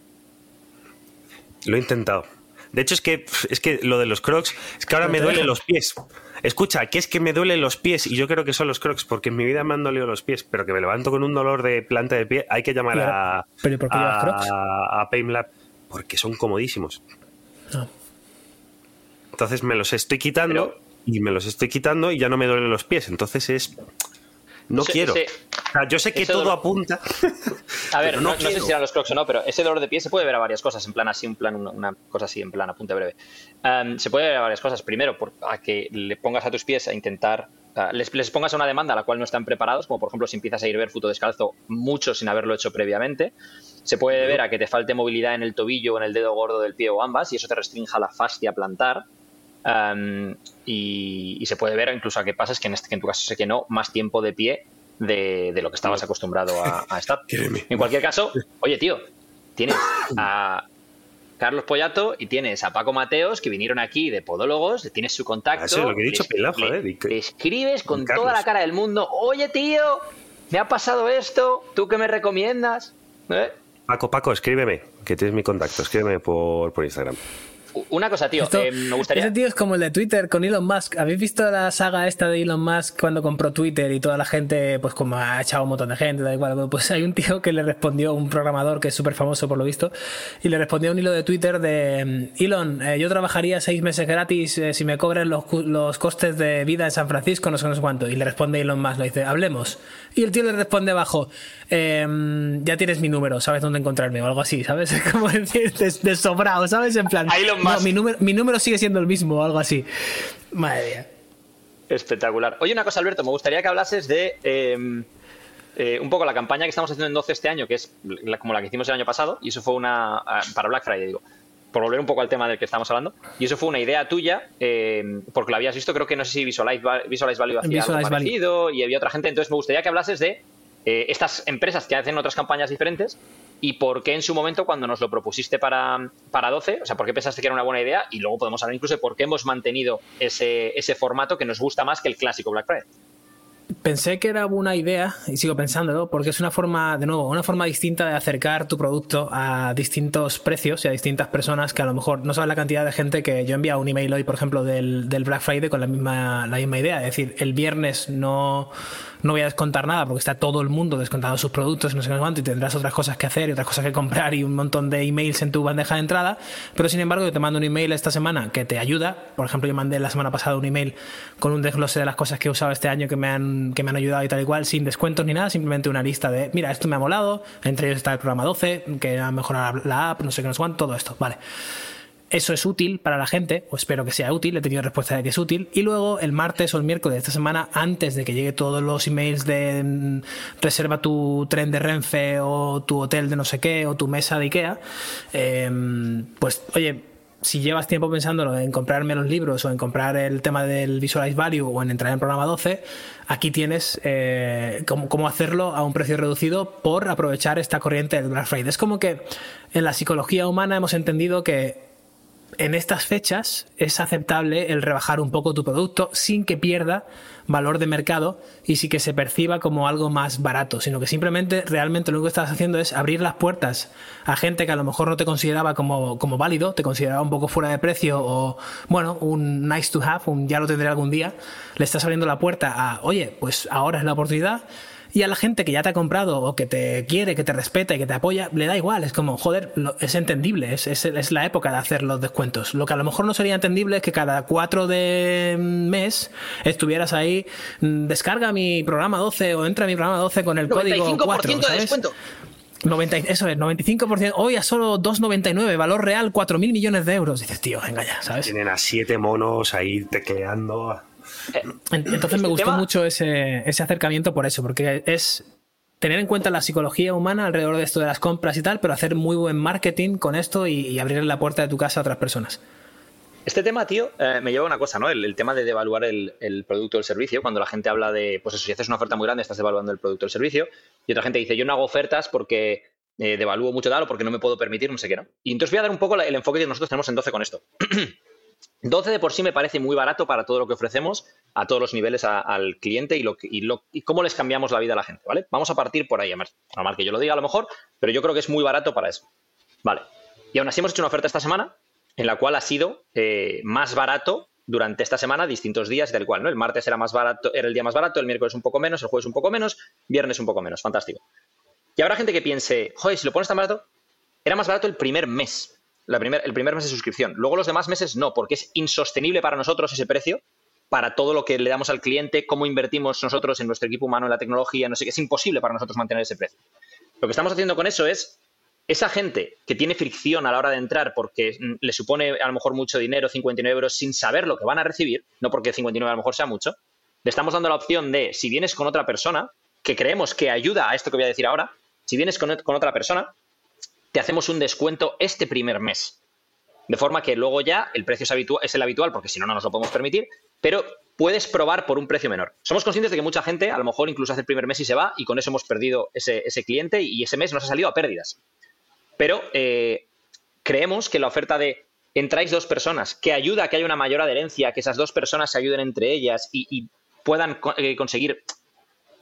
Lo he intentado. De hecho, es que, es que lo de los crocs, es que ahora me duelen los pies. Escucha, que es que me duelen los pies y yo creo que son los crocs porque en mi vida me han dolido los pies, pero que me levanto con un dolor de planta de pie, hay que llamar a, ¿pero por qué Crocs? a, a Painlab porque son comodísimos. No. Entonces me los estoy quitando Pero- y me los estoy quitando y ya no me duelen los pies. Entonces es. No Ese- quiero. ese- O sea, yo sé que todo dolor- apunta. A ver, no, no no sé si eran los crocs o no, pero ese dolor de pie se puede ver a varias cosas, en plan así, en plan una, una cosa así, en plan apunte breve. Am, se puede ver a varias cosas. Primero, por, a que le pongas a tus pies a intentar, a- les, les pongas a una demanda a la cual no están preparados, como por ejemplo si empiezas a ir barefoot o descalzo mucho sin haberlo hecho previamente. Se puede deber a que te falte movilidad en el tobillo o en el dedo gordo del pie o ambas, y eso te restrinja la fascia plantar. Um, y, y se puede ver incluso a qué pasa es que en, este, que en tu caso sé que no, más tiempo de pie de, de lo que estabas acostumbrado a, a estar. En cualquier caso, oye tío, tienes a Carlos Pollato y tienes a Paco Mateos que vinieron aquí de podólogos, tienes su contacto. Ah, Eso es lo que he dicho, joder, le- escribes con toda la cara del mundo, oye tío, me ha pasado esto, ¿tú qué me recomiendas? ¿Eh? Paco, Paco, escríbeme, que tienes mi contacto. Escríbeme por, por Instagram. Una cosa, tío, Esto- eh, me gustaría... Ese tío es como el de Twitter con Elon Musk. ¿Habéis visto la saga esta de Elon Musk cuando compró Twitter y toda la gente, pues como ha echado un montón de gente, da igual? Pues hay un tío que le respondió, un programador que es súper famoso por lo visto, y le respondió un hilo de Twitter de Elon, eh, yo trabajaría seis meses gratis eh, si me cobran los, los costes de vida en San Francisco, no sé, no sé cuánto. Y le responde Elon Musk, le dice, hablemos. Y el tío le responde abajo, "Em, ya tienes mi número, sabes dónde encontrarme, o algo así, ¿sabes? Es como decir, des- desobrado, ¿sabes? En plan, A No, mi número, mi número sigue siendo el mismo o algo así. Madre mía. Espectacular. Oye, una cosa, Alberto, me gustaría que hablases de eh, eh, un poco la campaña que estamos haciendo en 12 este año, que es la- como la que hicimos el año pasado, y eso fue una. ah, para Black Friday, digo. Por volver un poco al tema del que estamos hablando. Y eso fue una idea tuya, eh, porque lo habías visto, creo que no sé si Visualize, Visualize Value hacía algo Visualize Value. parecido, y había otra gente. Entonces me gustaría que hablases de eh, estas empresas que hacen otras campañas diferentes y por qué en su momento cuando nos lo propusiste para, para 12, o sea, por qué pensaste que era una buena idea y luego podemos hablar incluso de por qué hemos mantenido ese, ese formato que nos gusta más que el clásico Black Friday. Pensé que era buena idea, y sigo pensándolo, porque es una forma, de nuevo, una forma distinta de acercar tu producto a distintos precios y a distintas personas que a lo mejor no sabes la cantidad de gente que yo he enviado un email hoy, por ejemplo, del, del Black Friday con la misma, la misma idea. Es decir, el viernes no, no voy a descontar nada porque está todo el mundo descontando sus productos, no sé cuánto, y tendrás otras cosas que hacer y otras cosas que comprar y un montón de emails en tu bandeja de entrada. Pero sin embargo, yo te mando un email esta semana que te ayuda. Por ejemplo, yo mandé la semana pasada un email con un desglose de las cosas que he usado este año que me han, que me han ayudado y tal y cual, sin descuentos ni nada, simplemente una lista de, mira, esto me ha molado, entre ellos está el programa 12, que ha mejorado la app, no sé qué, no sé cuánto, todo esto, vale. Eso es útil para la gente, o espero que sea útil, he tenido respuesta de que es útil. Y luego el martes o el miércoles de esta semana, antes de que llegue todos los emails de mm, reserva tu tren de Renfe o tu hotel de no sé qué o tu mesa de Ikea, eh, pues oye, si llevas tiempo pensándolo en comprarme los libros o en comprar el tema del Visualize Value o en entrar en programa 12, aquí tienes eh, cómo, cómo, hacerlo a un precio reducido por aprovechar esta corriente del Black Friday. Es como que en la psicología humana hemos entendido que en estas fechas es aceptable el rebajar un poco tu producto sin que pierda valor de mercado y sin que se perciba como algo más barato, sino que simplemente realmente lo que estás haciendo es abrir las puertas a gente que a lo mejor no te consideraba como, como válido, te consideraba un poco fuera de precio o, bueno, un nice to have, un ya lo tendré algún día, le estás abriendo la puerta a, oye, pues ahora es la oportunidad y a la gente que ya te ha comprado o que te quiere, que te respeta y que te apoya, le da igual. Es como, joder, lo, es entendible, es, es, es, la época de hacer los descuentos. Lo que a lo mejor no sería entendible es que cada 4 de mes estuvieras ahí, mm, descarga mi programa 12 o entra a mi programa 12 con el código 4. de ¿sabes? descuento. 90, eso es, 95%. Hoy a solo 2,99, valor real 4.000 millones de euros. Dices, tío, venga ya, ¿sabes? Tienen a siete monos ahí tecleando. Entonces me gustó tema... mucho ese, ese acercamiento por eso, porque es tener en cuenta la psicología humana alrededor de esto de las compras y tal, pero hacer muy buen marketing con esto y, y abrir la puerta de tu casa a otras personas. Este tema, tío, eh, me lleva a una cosa, ¿no? El, el tema de devaluar el, el, producto o el servicio. Cuando la gente habla de, pues eso, si haces una oferta muy grande, estás devaluando el producto o el servicio. Y otra gente dice, yo no hago ofertas porque eh, devalúo mucho tal o porque no me puedo permitir, no sé qué, ¿no? Y entonces voy a dar un poco el enfoque que nosotros tenemos en 12 con esto. 12 de por sí me parece muy barato para todo lo que ofrecemos a todos los niveles al cliente y, lo, y, lo, y, cómo les cambiamos la vida a la gente, ¿vale? Vamos a partir por ahí, normal que yo lo diga a lo mejor, pero yo creo que es muy barato para eso. Vale. Y aún así hemos hecho una oferta esta semana en la cual ha sido eh, más barato durante esta semana, distintos días del cual, ¿no? El martes era más barato, era el día más barato, el miércoles un poco menos, el jueves un poco menos, viernes un poco menos, fantástico. Y habrá gente que piense, joder, si lo pones tan barato, era más barato el primer mes, el primer mes de suscripción. Luego los demás meses no, porque es insostenible para nosotros ese precio, para todo lo que le damos al cliente, cómo invertimos nosotros en nuestro equipo humano, en la tecnología, no sé qué, es imposible para nosotros mantener ese precio. Lo que estamos haciendo con eso es, esa gente que tiene fricción a la hora de entrar porque le supone a lo mejor mucho dinero, 59 euros, sin saber lo que van a recibir, no porque 59 a lo mejor sea mucho, le estamos dando la opción de, si vienes con otra persona, que creemos que ayuda a esto que voy a decir ahora, si vienes con, con otra persona, te hacemos un descuento este primer mes. De forma que luego ya el precio es, el habitual, porque si no, no nos lo podemos permitir, pero puedes probar por un precio menor. Somos conscientes de que mucha gente a lo mejor incluso hace el primer mes y se va y con eso hemos perdido ese, cliente y ese mes nos ha salido a pérdidas. Pero eh, creemos que la oferta de entráis dos personas, que ayuda a que haya una mayor adherencia, que esas dos personas se ayuden entre ellas y, y puedan eh, conseguir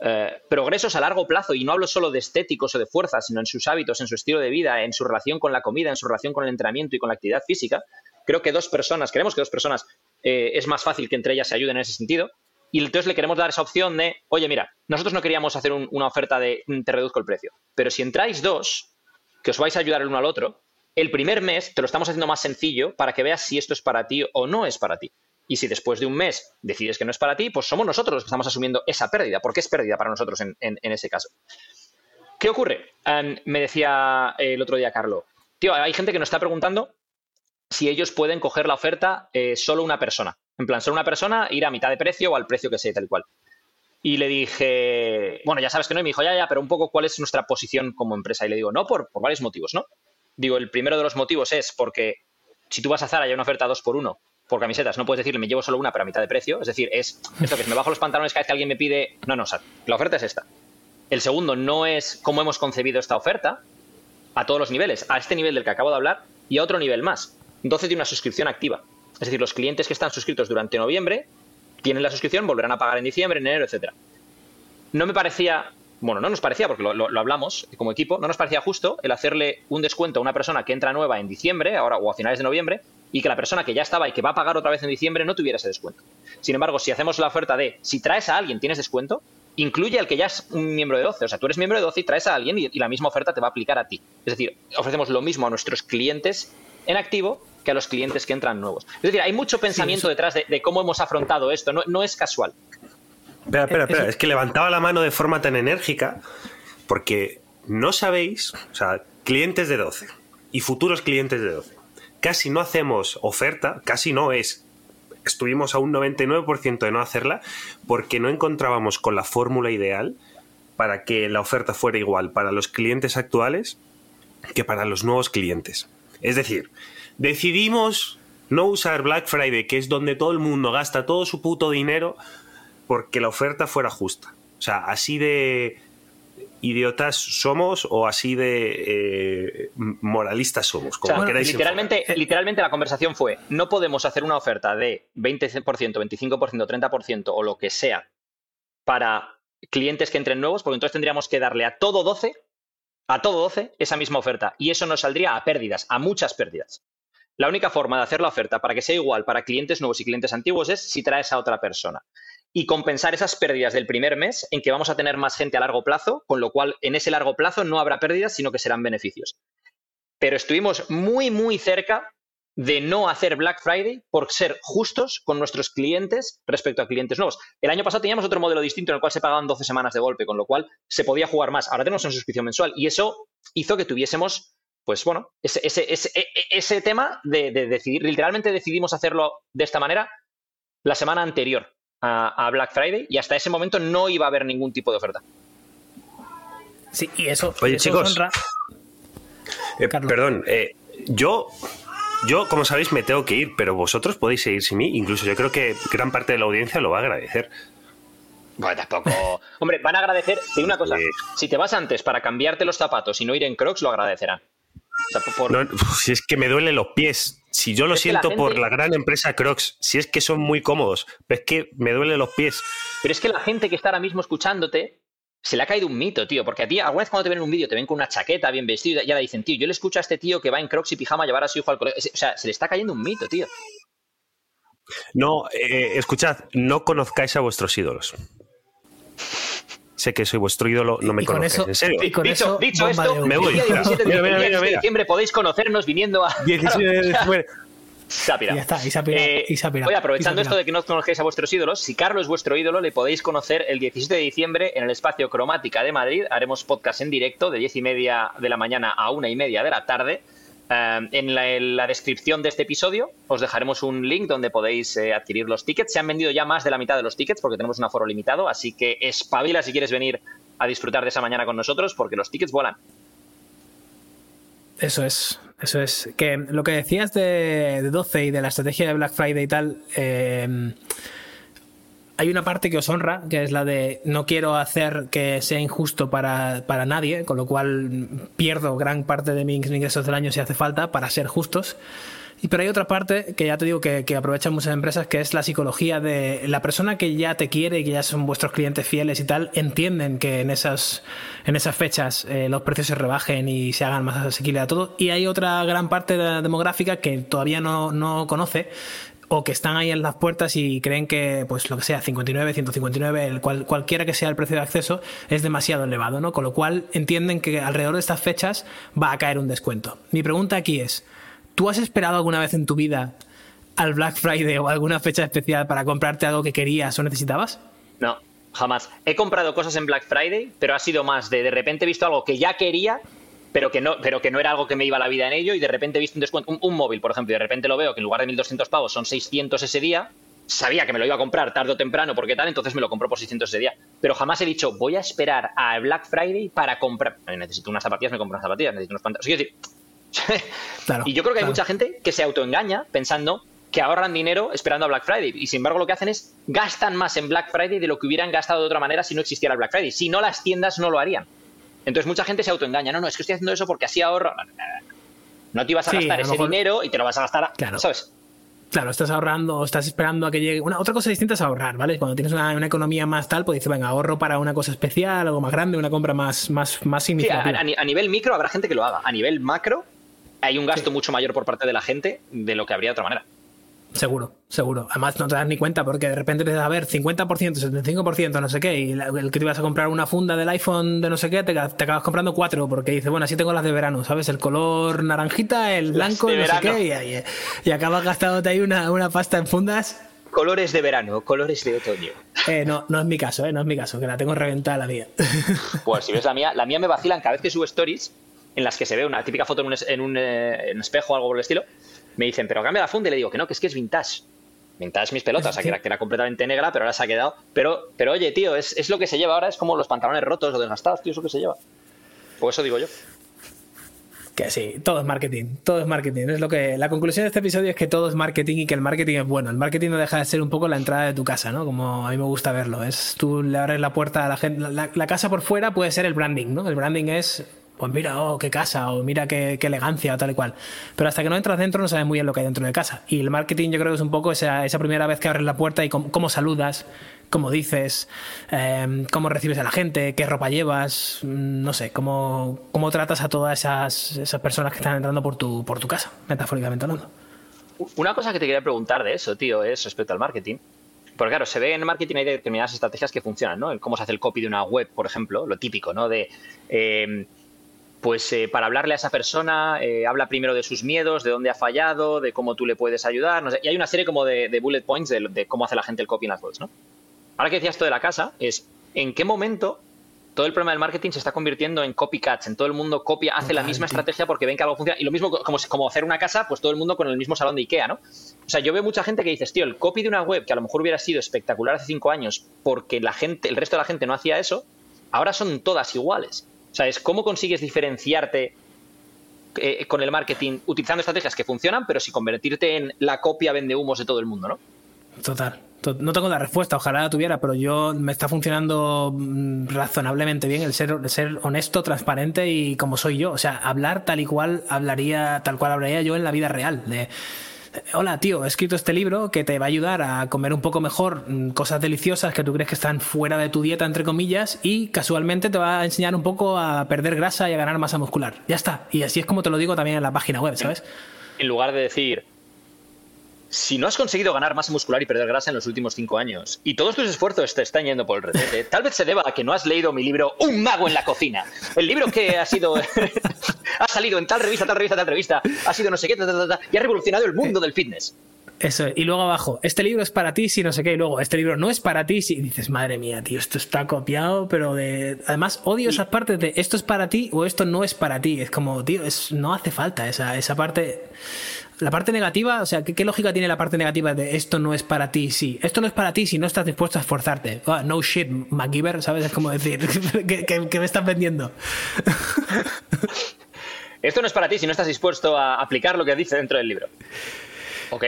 eh, progresos a largo plazo, y no hablo solo de estéticos o de fuerza, sino en sus hábitos, en su estilo de vida, en su relación con la comida, en su relación con el entrenamiento y con la actividad física, creo que dos personas, creemos que dos personas eh, es más fácil que entre ellas se ayuden en ese sentido. Y entonces le queremos dar esa opción de, oye, mira, nosotros no queríamos hacer un, una oferta de te reduzco el precio, pero si entráis dos, que os vais a ayudar el uno al otro, el primer mes te lo estamos haciendo más sencillo para que veas si esto es para ti o no es para ti. Y si después de un mes decides que no es para ti, pues somos nosotros los que estamos asumiendo esa pérdida, porque es pérdida para nosotros en, ese caso. ¿Qué ocurre? Um, me decía el otro día Carlo, tío, hay gente que nos está preguntando si ellos pueden coger la oferta eh, solo una persona. En plan, solo una persona, ir a mitad de precio o al precio que sea, tal cual. Y le dije, bueno, ya sabes que no, y me dijo, ya, ya, pero un poco cuál es nuestra posición como empresa. Y le digo, no, por, por varios motivos, ¿no? Digo, el primero de los motivos es porque si tú vas a Zara y hay una oferta dos por uno por camisetas, no puedes decirle me llevo solo una pero a mitad de precio. Es decir, es esto que si me bajo los pantalones cada vez que alguien me pide. No, no, o la oferta es esta. El segundo no es cómo hemos concebido esta oferta. a todos los niveles, a este nivel del que acabo de hablar y a otro nivel más. 12 tiene una suscripción activa. Es decir, los clientes que están suscritos durante noviembre tienen la suscripción, volverán a pagar en diciembre, en enero, etcétera. No me parecía, bueno, no nos parecía, porque lo, lo- lo hablamos como equipo, no nos parecía justo el hacerle un descuento a una persona que entra nueva en diciembre, ahora o a finales de noviembre, y que la persona que ya estaba y que va a pagar otra vez en diciembre no tuviera ese descuento. Sin embargo, si hacemos la oferta de si traes a alguien tienes descuento, incluye al que ya es un miembro de 12. O sea, tú eres miembro de 12 y traes a alguien y, y la misma oferta te va a aplicar a ti. Es decir, ofrecemos lo mismo a nuestros clientes en activo que a los clientes que entran nuevos. Es decir, hay mucho pensamiento detrás de, de cómo hemos afrontado esto. No, no es casual. Espera, espera, espera. Eso- Es que levantaba la mano de forma tan enérgica porque no sabéis, o sea, clientes de 12 y futuros clientes de 12. Casi no hacemos oferta, casi no es. Estuvimos a un 99% de no hacerla porque no encontrábamos con la fórmula ideal para que la oferta fuera igual para los clientes actuales que para los nuevos clientes. Es decir, decidimos no usar Black Friday, que es donde todo el mundo gasta todo su puto dinero, porque la oferta fuera justa. O sea, así de idiotas somos o así de eh, moralistas somos, O como sea, queráis. literalmente, literalmente la conversación fue, no podemos hacer una oferta de 20%, 25%, 30% o lo que sea para clientes que entren nuevos, porque entonces tendríamos que darle a todo 12, a todo 12 esa misma oferta. Y eso nos saldría a pérdidas, a muchas pérdidas. La única forma de hacer la oferta para que sea igual para clientes nuevos y clientes antiguos es si traes a otra persona. Y compensar esas pérdidas del primer mes en que vamos a tener más gente a largo plazo, con lo cual en ese largo plazo no habrá pérdidas, sino que serán beneficios pero estuvimos muy, muy cerca de no hacer Black Friday por ser justos con nuestros clientes respecto a clientes nuevos. El año pasado teníamos otro modelo distinto en el cual se pagaban 12 semanas de golpe, con lo cual se podía jugar más. Ahora tenemos una suscripción mensual y eso hizo que tuviésemos, pues bueno, ese, ese, ese, e- e- ese tema de, de decidir, literalmente decidimos hacerlo de esta manera la semana anterior a, a Black Friday y hasta ese momento no iba a haber ningún tipo de oferta. Sí, y eso, Oye, eso chicos. honra- Eh, perdón, eh, yo, yo, como sabéis, me tengo que ir, pero vosotros podéis seguir sin mí. Incluso yo creo que gran parte de la audiencia lo va a agradecer. Bueno, tampoco. Hombre, van a agradecer. Te digo una cosa. Sí. Si te vas antes para cambiarte los zapatos y no ir en Crocs, lo agradecerán. O sea, por- No, uf, si es que me duelen los pies. Si yo lo Es que la siento por la gran empresa Crocs, si es que son muy cómodos, pero es que me duelen los pies. Pero es que la gente que está ahora mismo escuchándote se le ha caído un mito, tío. Porque a ti, alguna vez cuando te ven en un vídeo, te ven con una chaqueta bien vestido y ya le dicen, tío, yo le escucho a este tío que va en Crocs y pijama a llevar a su hijo al colegio. O sea, se le está cayendo un mito, tío. No, eh, escuchad, no conozcáis a vuestros ídolos. Sé que soy vuestro ídolo, no me Y con conocéis, eso- en serio. y con dicho eso, dicho bomba esto, Me voy. día 17 de, Mira, mira, el día mira, 17 de mira. diciembre podéis conocernos viniendo a. 17 de diciembre. Ya está, Eh, Oye, aprovechando esto de que no conozcáis a vuestros ídolos, si Carlos es vuestro ídolo, le podéis conocer el 17 de diciembre en el espacio Cromática de Madrid. Haremos podcast en directo de 10 y media de la mañana a una y media de la tarde. En, la, en la descripción de este episodio os dejaremos un link donde podéis eh, adquirir los tickets. Se han vendido ya más de la mitad de los tickets porque tenemos un aforo limitado, así que espabila si quieres venir a disfrutar de esa mañana con nosotros porque los tickets vuelan. Eso es, eso es. Que lo que decías de, de 12 y de la estrategia de Black Friday y tal, eh, hay una parte que os honra, que es la de no quiero hacer que sea injusto para, para nadie, con lo cual pierdo gran parte de mis ingresos del año si hace falta para ser justos. Pero hay otra parte que ya te digo que, que aprovechan muchas empresas, que es la psicología de la persona que ya te quiere y que ya son vuestros clientes fieles y tal, entienden que en esas, en esas fechas eh, los precios se rebajen y se hagan más asequibles a todo. Y hay otra gran parte de la demográfica que todavía no, no conoce o que están ahí en las puertas y creen que, pues lo que sea, 59, 159, el cual, cualquiera que sea el precio de acceso, es demasiado elevado, ¿no? Con lo cual entienden que alrededor de estas fechas va a caer un descuento. Mi pregunta aquí es, ¿tú has esperado alguna vez en tu vida al Black Friday o alguna fecha especial para comprarte algo que querías o necesitabas? No, jamás. He comprado cosas en Black Friday, pero ha sido más de de repente he visto algo que ya quería, pero que no, pero que no era algo que me iba la vida en ello, y de repente he visto un descuento, un, un móvil, por ejemplo, y de repente lo veo que en lugar de 1.200 pavos son 600 ese día, sabía que me lo iba a comprar tarde o temprano porque tal, entonces me lo compró por 600 ese día. Pero jamás he dicho, voy a esperar a Black Friday para comprar. Necesito unas zapatillas, me compro unas zapatillas, necesito unos pantalones. Decir, Claro, y yo creo que hay mucha gente que se autoengaña pensando que ahorran dinero esperando a Black Friday. Y sin embargo, lo que hacen es gastan más en Black Friday de lo que hubieran gastado de otra manera si no existiera el Black Friday. Si no, las tiendas no lo harían. Entonces mucha gente se autoengaña. No, no, es que estoy haciendo eso porque así ahorro. No, te ibas a Sí, gastar a ese mejor- dinero y te lo vas a gastar, a- Claro. ¿sabes? Claro, estás ahorrando estás esperando a que llegue. Una, otra cosa distinta es ahorrar, ¿vale? Cuando tienes una, una economía más tal, pues dices, venga, ahorro para una cosa especial, algo más grande, una compra más, más, más Sí, a, significativa. a ni- a nivel micro habrá gente que lo haga. A nivel macro hay un gasto mucho mayor por parte de la gente de lo que habría de otra manera. Seguro, seguro. Además, no te das ni cuenta porque de repente empiezas a ver 50%, 75%, no sé qué, y el que te ibas a comprar una funda del iPhone de no sé qué, te, ca- te acabas comprando cuatro porque dices, bueno, así tengo las de verano, ¿sabes? El color naranjita, el blanco, no sé qué, y, y- acabas gastándote ahí una, una pasta en fundas. Colores de verano, colores de otoño. Eh, no, no es mi caso, ¿eh? No es mi caso, que la tengo reventada la mía. Pues si ves la mía, la mía me vacilan cada vez que subo stories en las que se ve una típica foto en un, es- en un, eh, en un espejo o algo por el estilo. Me dicen, pero cambia la funda y le digo que no, que es que es vintage. Vintage mis pelotas, o sea, que era, que era completamente negra, pero ahora se ha quedado. Pero, pero oye, tío, es, es lo que se lleva ahora, es como los pantalones rotos o desgastados, tío, es lo que se lleva. Pues eso digo yo. Que sí, todo es marketing, todo es marketing. Es lo que la conclusión de este episodio es que todo es marketing y que el marketing es bueno. El marketing no deja de ser un poco la entrada de tu casa, ¿no? Como a mí me gusta verlo. Es tú le abres la puerta a la gente. La, la casa por fuera puede ser el branding, ¿no? El branding es pues mira, oh, qué casa, o mira qué, qué elegancia, o tal y cual. Pero hasta que no entras dentro no sabes muy bien lo que hay dentro de casa. Y el marketing yo creo que es un poco esa, esa primera vez que abres la puerta y cómo, cómo saludas, cómo dices, eh, cómo recibes a la gente, qué ropa llevas, no sé, cómo, cómo tratas a todas esas, esas personas que están entrando por tu, por tu casa, metafóricamente hablando. Una cosa que te quería preguntar de eso, tío, es respecto al marketing. Porque claro, se ve en marketing hay determinadas estrategias que funcionan, ¿no? El cómo se hace el copy de una web, por ejemplo, lo típico, ¿no? De, eh, pues eh, para hablarle a esa persona, eh, habla primero de sus miedos, de dónde ha fallado, de cómo tú le puedes ayudar, no sé. Y hay una serie como de, de bullet points de, de cómo hace la gente el copy en las ¿no? Ahora que decías esto de la casa, es en qué momento todo el problema del marketing se está convirtiendo en copycats, en todo el mundo copia, hace la misma estrategia porque ven que algo funciona. Y lo mismo como, como hacer una casa, pues todo el mundo con el mismo salón de Ikea, ¿no? O sea, yo veo mucha gente que dices, tío, el copy de una web que a lo mejor hubiera sido espectacular hace cinco años porque la gente, el resto de la gente no hacía eso, ahora son todas iguales. O sea, es cómo consigues diferenciarte eh, con el marketing utilizando estrategias que funcionan, pero sin convertirte en la copia vende humos de todo el mundo, ¿no? Total. To- No tengo la respuesta, ojalá la tuviera, pero yo me está funcionando mm, razonablemente bien el ser, el ser honesto, transparente y como soy yo. O sea, hablar tal y cual hablaría, tal cual hablaría yo en la vida real. De, Hola, tío, he escrito este libro que te va a ayudar a comer un poco mejor mm, cosas deliciosas que tú crees que están fuera de tu dieta, entre comillas, y casualmente te va a enseñar un poco a perder grasa y a ganar masa muscular. Ya está. Y así es como te lo digo también en la página web, ¿sabes? en lugar de decir, si no has conseguido ganar masa muscular y perder grasa en los últimos cinco años y todos tus esfuerzos te están yendo por el retete, tal vez se deba a que no has leído mi libro Un mago en la cocina. El libro que ha sido ha salido en tal revista, tal revista, tal revista, ha sido no sé qué, ta, y ha revolucionado el mundo del fitness. Eso, y luego abajo, este libro es para ti si no sé qué, y luego, este libro no es para ti si y dices, madre mía, tío, esto está copiado, pero de... Además, odio esas partes de esto es para ti o esto no es para ti. Es como, tío, es, no hace falta esa, esa parte... La parte negativa, o sea, ¿qué, qué lógica tiene la parte negativa de esto no es para ti? Sí, esto no es para ti si no estás dispuesto a esforzarte. Ah, no shit, MacGyver, ¿sabes? Es como decir, que, que- que me estás vendiendo. Esto no es para ti si no estás dispuesto a aplicar lo que dice dentro del libro. Ok.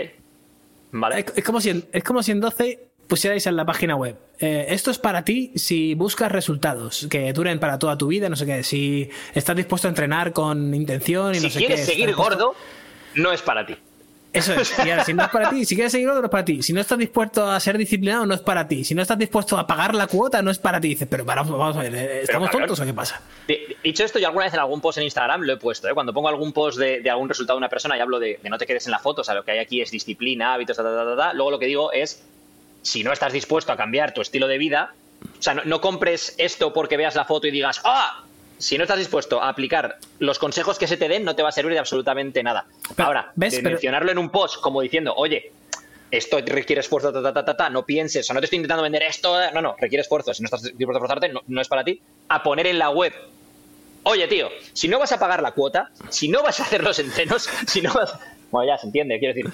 Vale. Es, es como si en, es como si en 12 pusierais en la página web. eh, esto es para ti si buscas resultados que duren para toda tu vida, no sé qué. Si estás dispuesto a entrenar con intención y Si no sé quieres qué. seguir estás dispuesto- gordo, no es para ti. Eso es. Y ahora, si no es para ti, si quieres seguir gordo, no es para ti. Si no estás dispuesto a ser disciplinado, no es para ti. Si no estás dispuesto a pagar la cuota, no es para ti. Dices, pero para- vamos a ver, eh, ¿estamos tontos o qué pasa? Dicho esto, yo alguna vez en algún post en Instagram lo he puesto. ¿eh? Cuando pongo algún post de, de algún resultado de una persona y hablo de, de no te quedes en la foto, o sea, lo que hay aquí es disciplina, hábitos, ta, ta, ta, ta, ta. Luego lo que digo es, si no estás dispuesto a cambiar tu estilo de vida, o sea, no, no compres esto porque veas la foto y digas, ¡ah! Si no estás dispuesto a aplicar los consejos que se te den, no te va a servir de absolutamente nada. Pero, Ahora, ¿ves? de mencionarlo en un post como diciendo, oye, esto requiere esfuerzo, ta, ta, ta, ta, ta, no pienses, o sea, no te estoy intentando vender esto, no, no, requiere esfuerzo, si no estás dispuesto a esforzarte, no, no es para ti, a poner en la web, oye, tío, si no vas a pagar la cuota, si no vas a hacer los entrenos, si no vas... Bueno, ya se entiende, quiero decir,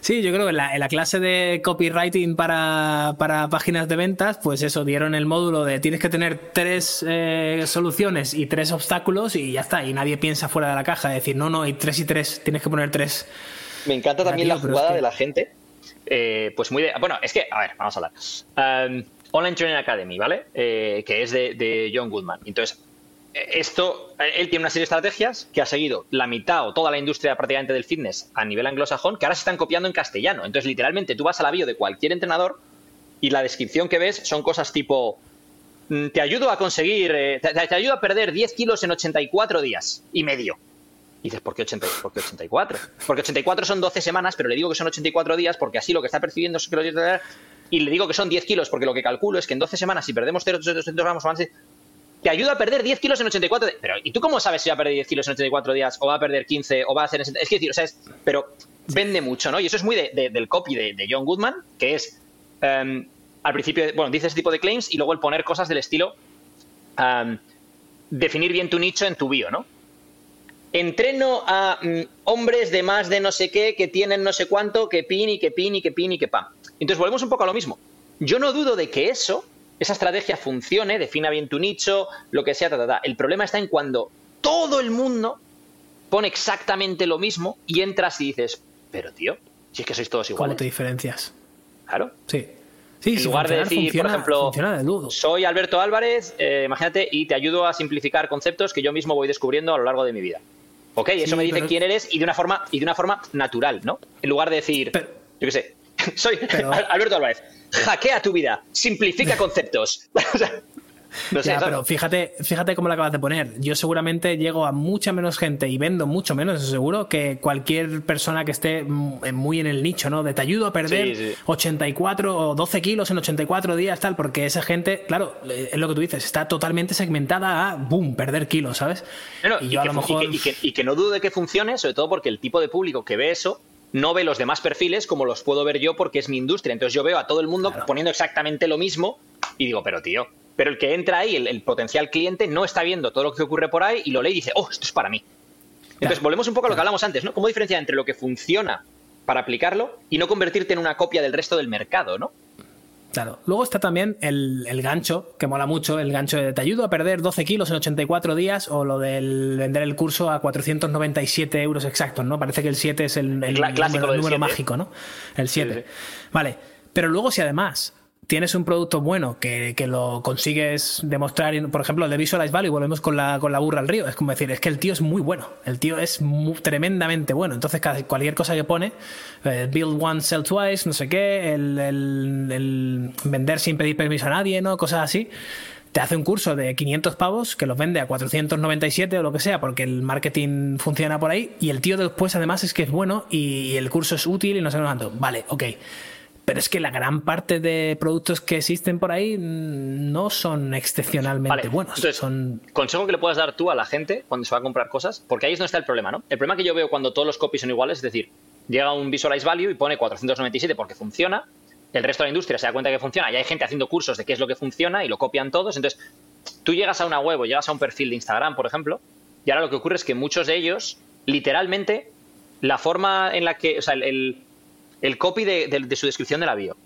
Sí, yo creo que en la, en la clase de copywriting para, para páginas de ventas, pues eso, dieron el módulo de tienes que tener tres eh, soluciones y tres obstáculos y ya está. Y nadie piensa fuera de la caja, de decir, no, no, hay tres y tres, tienes que poner tres. Me encanta también la jugada es que- de la gente. eh, pues muy de. Bueno, es que, a ver, vamos a hablar. Um, Online Training Academy, ¿vale? Eh, que es de, de John Goodman. Entonces, esto, él tiene una serie de estrategias que ha seguido la mitad o toda la industria prácticamente del fitness a nivel anglosajón, que ahora se están copiando en castellano. Entonces, literalmente, tú vas a la bio de cualquier entrenador y la descripción que ves son cosas tipo, mm, te ayudo a conseguir, eh, te, te ayudo a perder 10 kilos en 84 días y medio. Y dices, ¿por qué, 80, ¿por qué 84? Porque 84 son 12 semanas, pero le digo que son 84 días porque así lo que está percibiendo es que lo y le digo que son 10 kilos porque lo que calculo es que en 12 semanas si perdemos 200 gramos o te ayuda a perder 10 kilos en 84 días. Pero, ¿y tú cómo sabes si va a perder 10 kilos en 84 días o va a perder 15 o va a hacer... Es que decir, o sea, es, pero vende mucho, ¿no? Y eso es muy de- de- del copy de, de John Goodman, que es em, al principio, bueno, dice ese tipo de claims y luego el poner cosas del estilo em, definir bien tu nicho en tu bio, ¿no? Entreno a mm, hombres de más de no sé qué, que tienen no sé cuánto, que pin y que pin y que pin y que pam. Entonces volvemos un poco a lo mismo. Yo no dudo de que eso, esa estrategia funcione, defina bien tu nicho, lo que sea, ta, ta, ta. El problema está en cuando todo el mundo pone exactamente lo mismo y entras y dices, pero tío, si es que sois todos ¿Cómo iguales. te diferencias? Claro. Sí. Sí, En si lugar de decir, funciona, por ejemplo, soy Alberto Álvarez, eh, imagínate, y te ayudo a simplificar conceptos que yo mismo voy descubriendo a lo largo de mi vida. Ok, eso Sí, me dice pero- quién eres y de una forma y de una forma natural, ¿no? En lugar de decir, Pero- yo qué sé, soy Pero- Alberto Álvarez, hackea tu vida, simplifica conceptos. No sé, pero fíjate, fíjate cómo lo acabas de poner. Yo seguramente llego a mucha menos gente y vendo mucho menos, seguro, que cualquier persona que esté mm, muy en el nicho, ¿no? De te ayudo a perder Sí, sí. 84 o 12 kilos en 84 días, tal, porque esa gente, claro, es lo que tú dices, está totalmente segmentada a, boom, perder kilos, ¿sabes? Y, yo a lo y que- y que- y que no dudo de que funcione, sobre todo porque el tipo de público que ve eso no ve los demás perfiles como los puedo ver yo porque es mi industria. Entonces yo veo a todo el mundo Claro. poniendo exactamente lo mismo y digo, pero tío, pero el que entra ahí, el, el potencial cliente, no está viendo todo lo que ocurre por ahí y lo lee y dice, oh, esto es para mí. Entonces volvemos un poco a lo que hablamos antes, ¿no? ¿Cómo diferenciar entre lo que funciona para aplicarlo y no convertirte en una copia del resto del mercado, ¿no? Claro. Luego está también el, el gancho, que mola mucho, el gancho de te ayudo a perder 12 kilos en 84 días o lo del vender el curso a 497 euros exactos, ¿no? Parece que el 7 es el, el número, el número 7. mágico, ¿no? El 7. sí. Vale. Pero luego si además tienes un producto bueno que, que lo consigues demostrar, por ejemplo, el de Visualize Value, volvemos con la, con la burra al río, es como decir, es que el tío es muy bueno, el tío es mu- tremendamente bueno, entonces cualquier cosa que pone, eh, build one, sell twice, no sé qué, el, el- vender sin pedir permiso a nadie, ¿no? Cosas así. Te hace un curso de 500 pavos que los vende a 497 o lo que sea, porque el marketing funciona por ahí. Y el tío después, además, es que es bueno y, el curso es útil y no sé cuánto. Vale, ok. Pero es que la gran parte de productos que existen por ahí mm, no son excepcionalmente Vale, buenos. entonces, son consejo que le puedas dar tú a la gente cuando se va a comprar cosas, porque ahí es donde está el problema, ¿no? El problema que yo veo cuando todos los copies son iguales, es decir, llega un Visualize Value y pone 497 porque funciona, el resto de la industria se da cuenta que funciona y hay gente haciendo cursos de qué es lo que funciona y lo copian todos, entonces tú llegas a una web o llegas a un perfil de Instagram, por ejemplo, y ahora lo que ocurre es que muchos de ellos, literalmente, la forma en la que, o sea, el, el- el copy de, su descripción de la bio,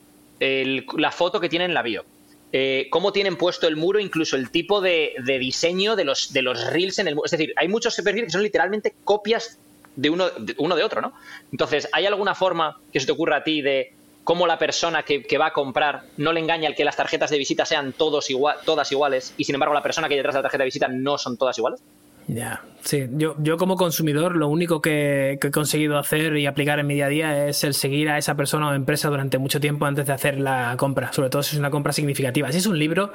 la foto que tienen en la bio, eh, cómo tienen puesto el muro, incluso el tipo de, de diseño de los, de los reels en el muro. Es decir, hay muchos perfiles que son literalmente copias de uno, de uno de otro, ¿no? Entonces, ¿hay alguna forma que se te ocurra a ti de cómo la persona que, que va a comprar no le engaña el que las tarjetas de visita sean todos igual, todas iguales y sin embargo la persona que hay detrás de la tarjeta de visita no son todas iguales? Ya, sí. Yo, yo como consumidor lo único que, que he conseguido hacer y aplicar en mi día a día es el seguir a esa persona o empresa durante mucho tiempo antes de hacer la compra, sobre todo si es una compra significativa. Si es un libro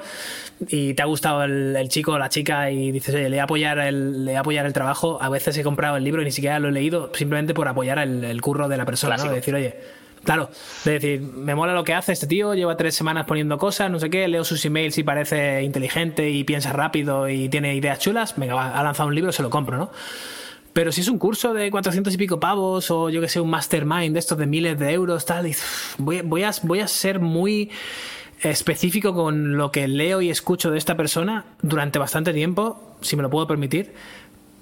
y te ha gustado el, el chico o la chica y dices, oye, le voy a apoyar el, le voy a apoyar el trabajo, a veces he comprado el libro y ni siquiera lo he leído simplemente por apoyar el, el curro de la persona, ¿no? De decir, oye, Claro, de decir, me mola lo que hace este tío, lleva tres semanas poniendo cosas, no sé qué, leo sus emails y parece inteligente y piensa rápido y tiene ideas chulas, venga, va, ha lanzado un libro, se lo compro, ¿no? Pero si es un curso de 400 y pico pavos o yo que sé, un mastermind de estos de miles de euros, tal, y, voy, voy, a, voy a ser muy específico con lo que leo y escucho de esta persona durante bastante tiempo, si me lo puedo permitir,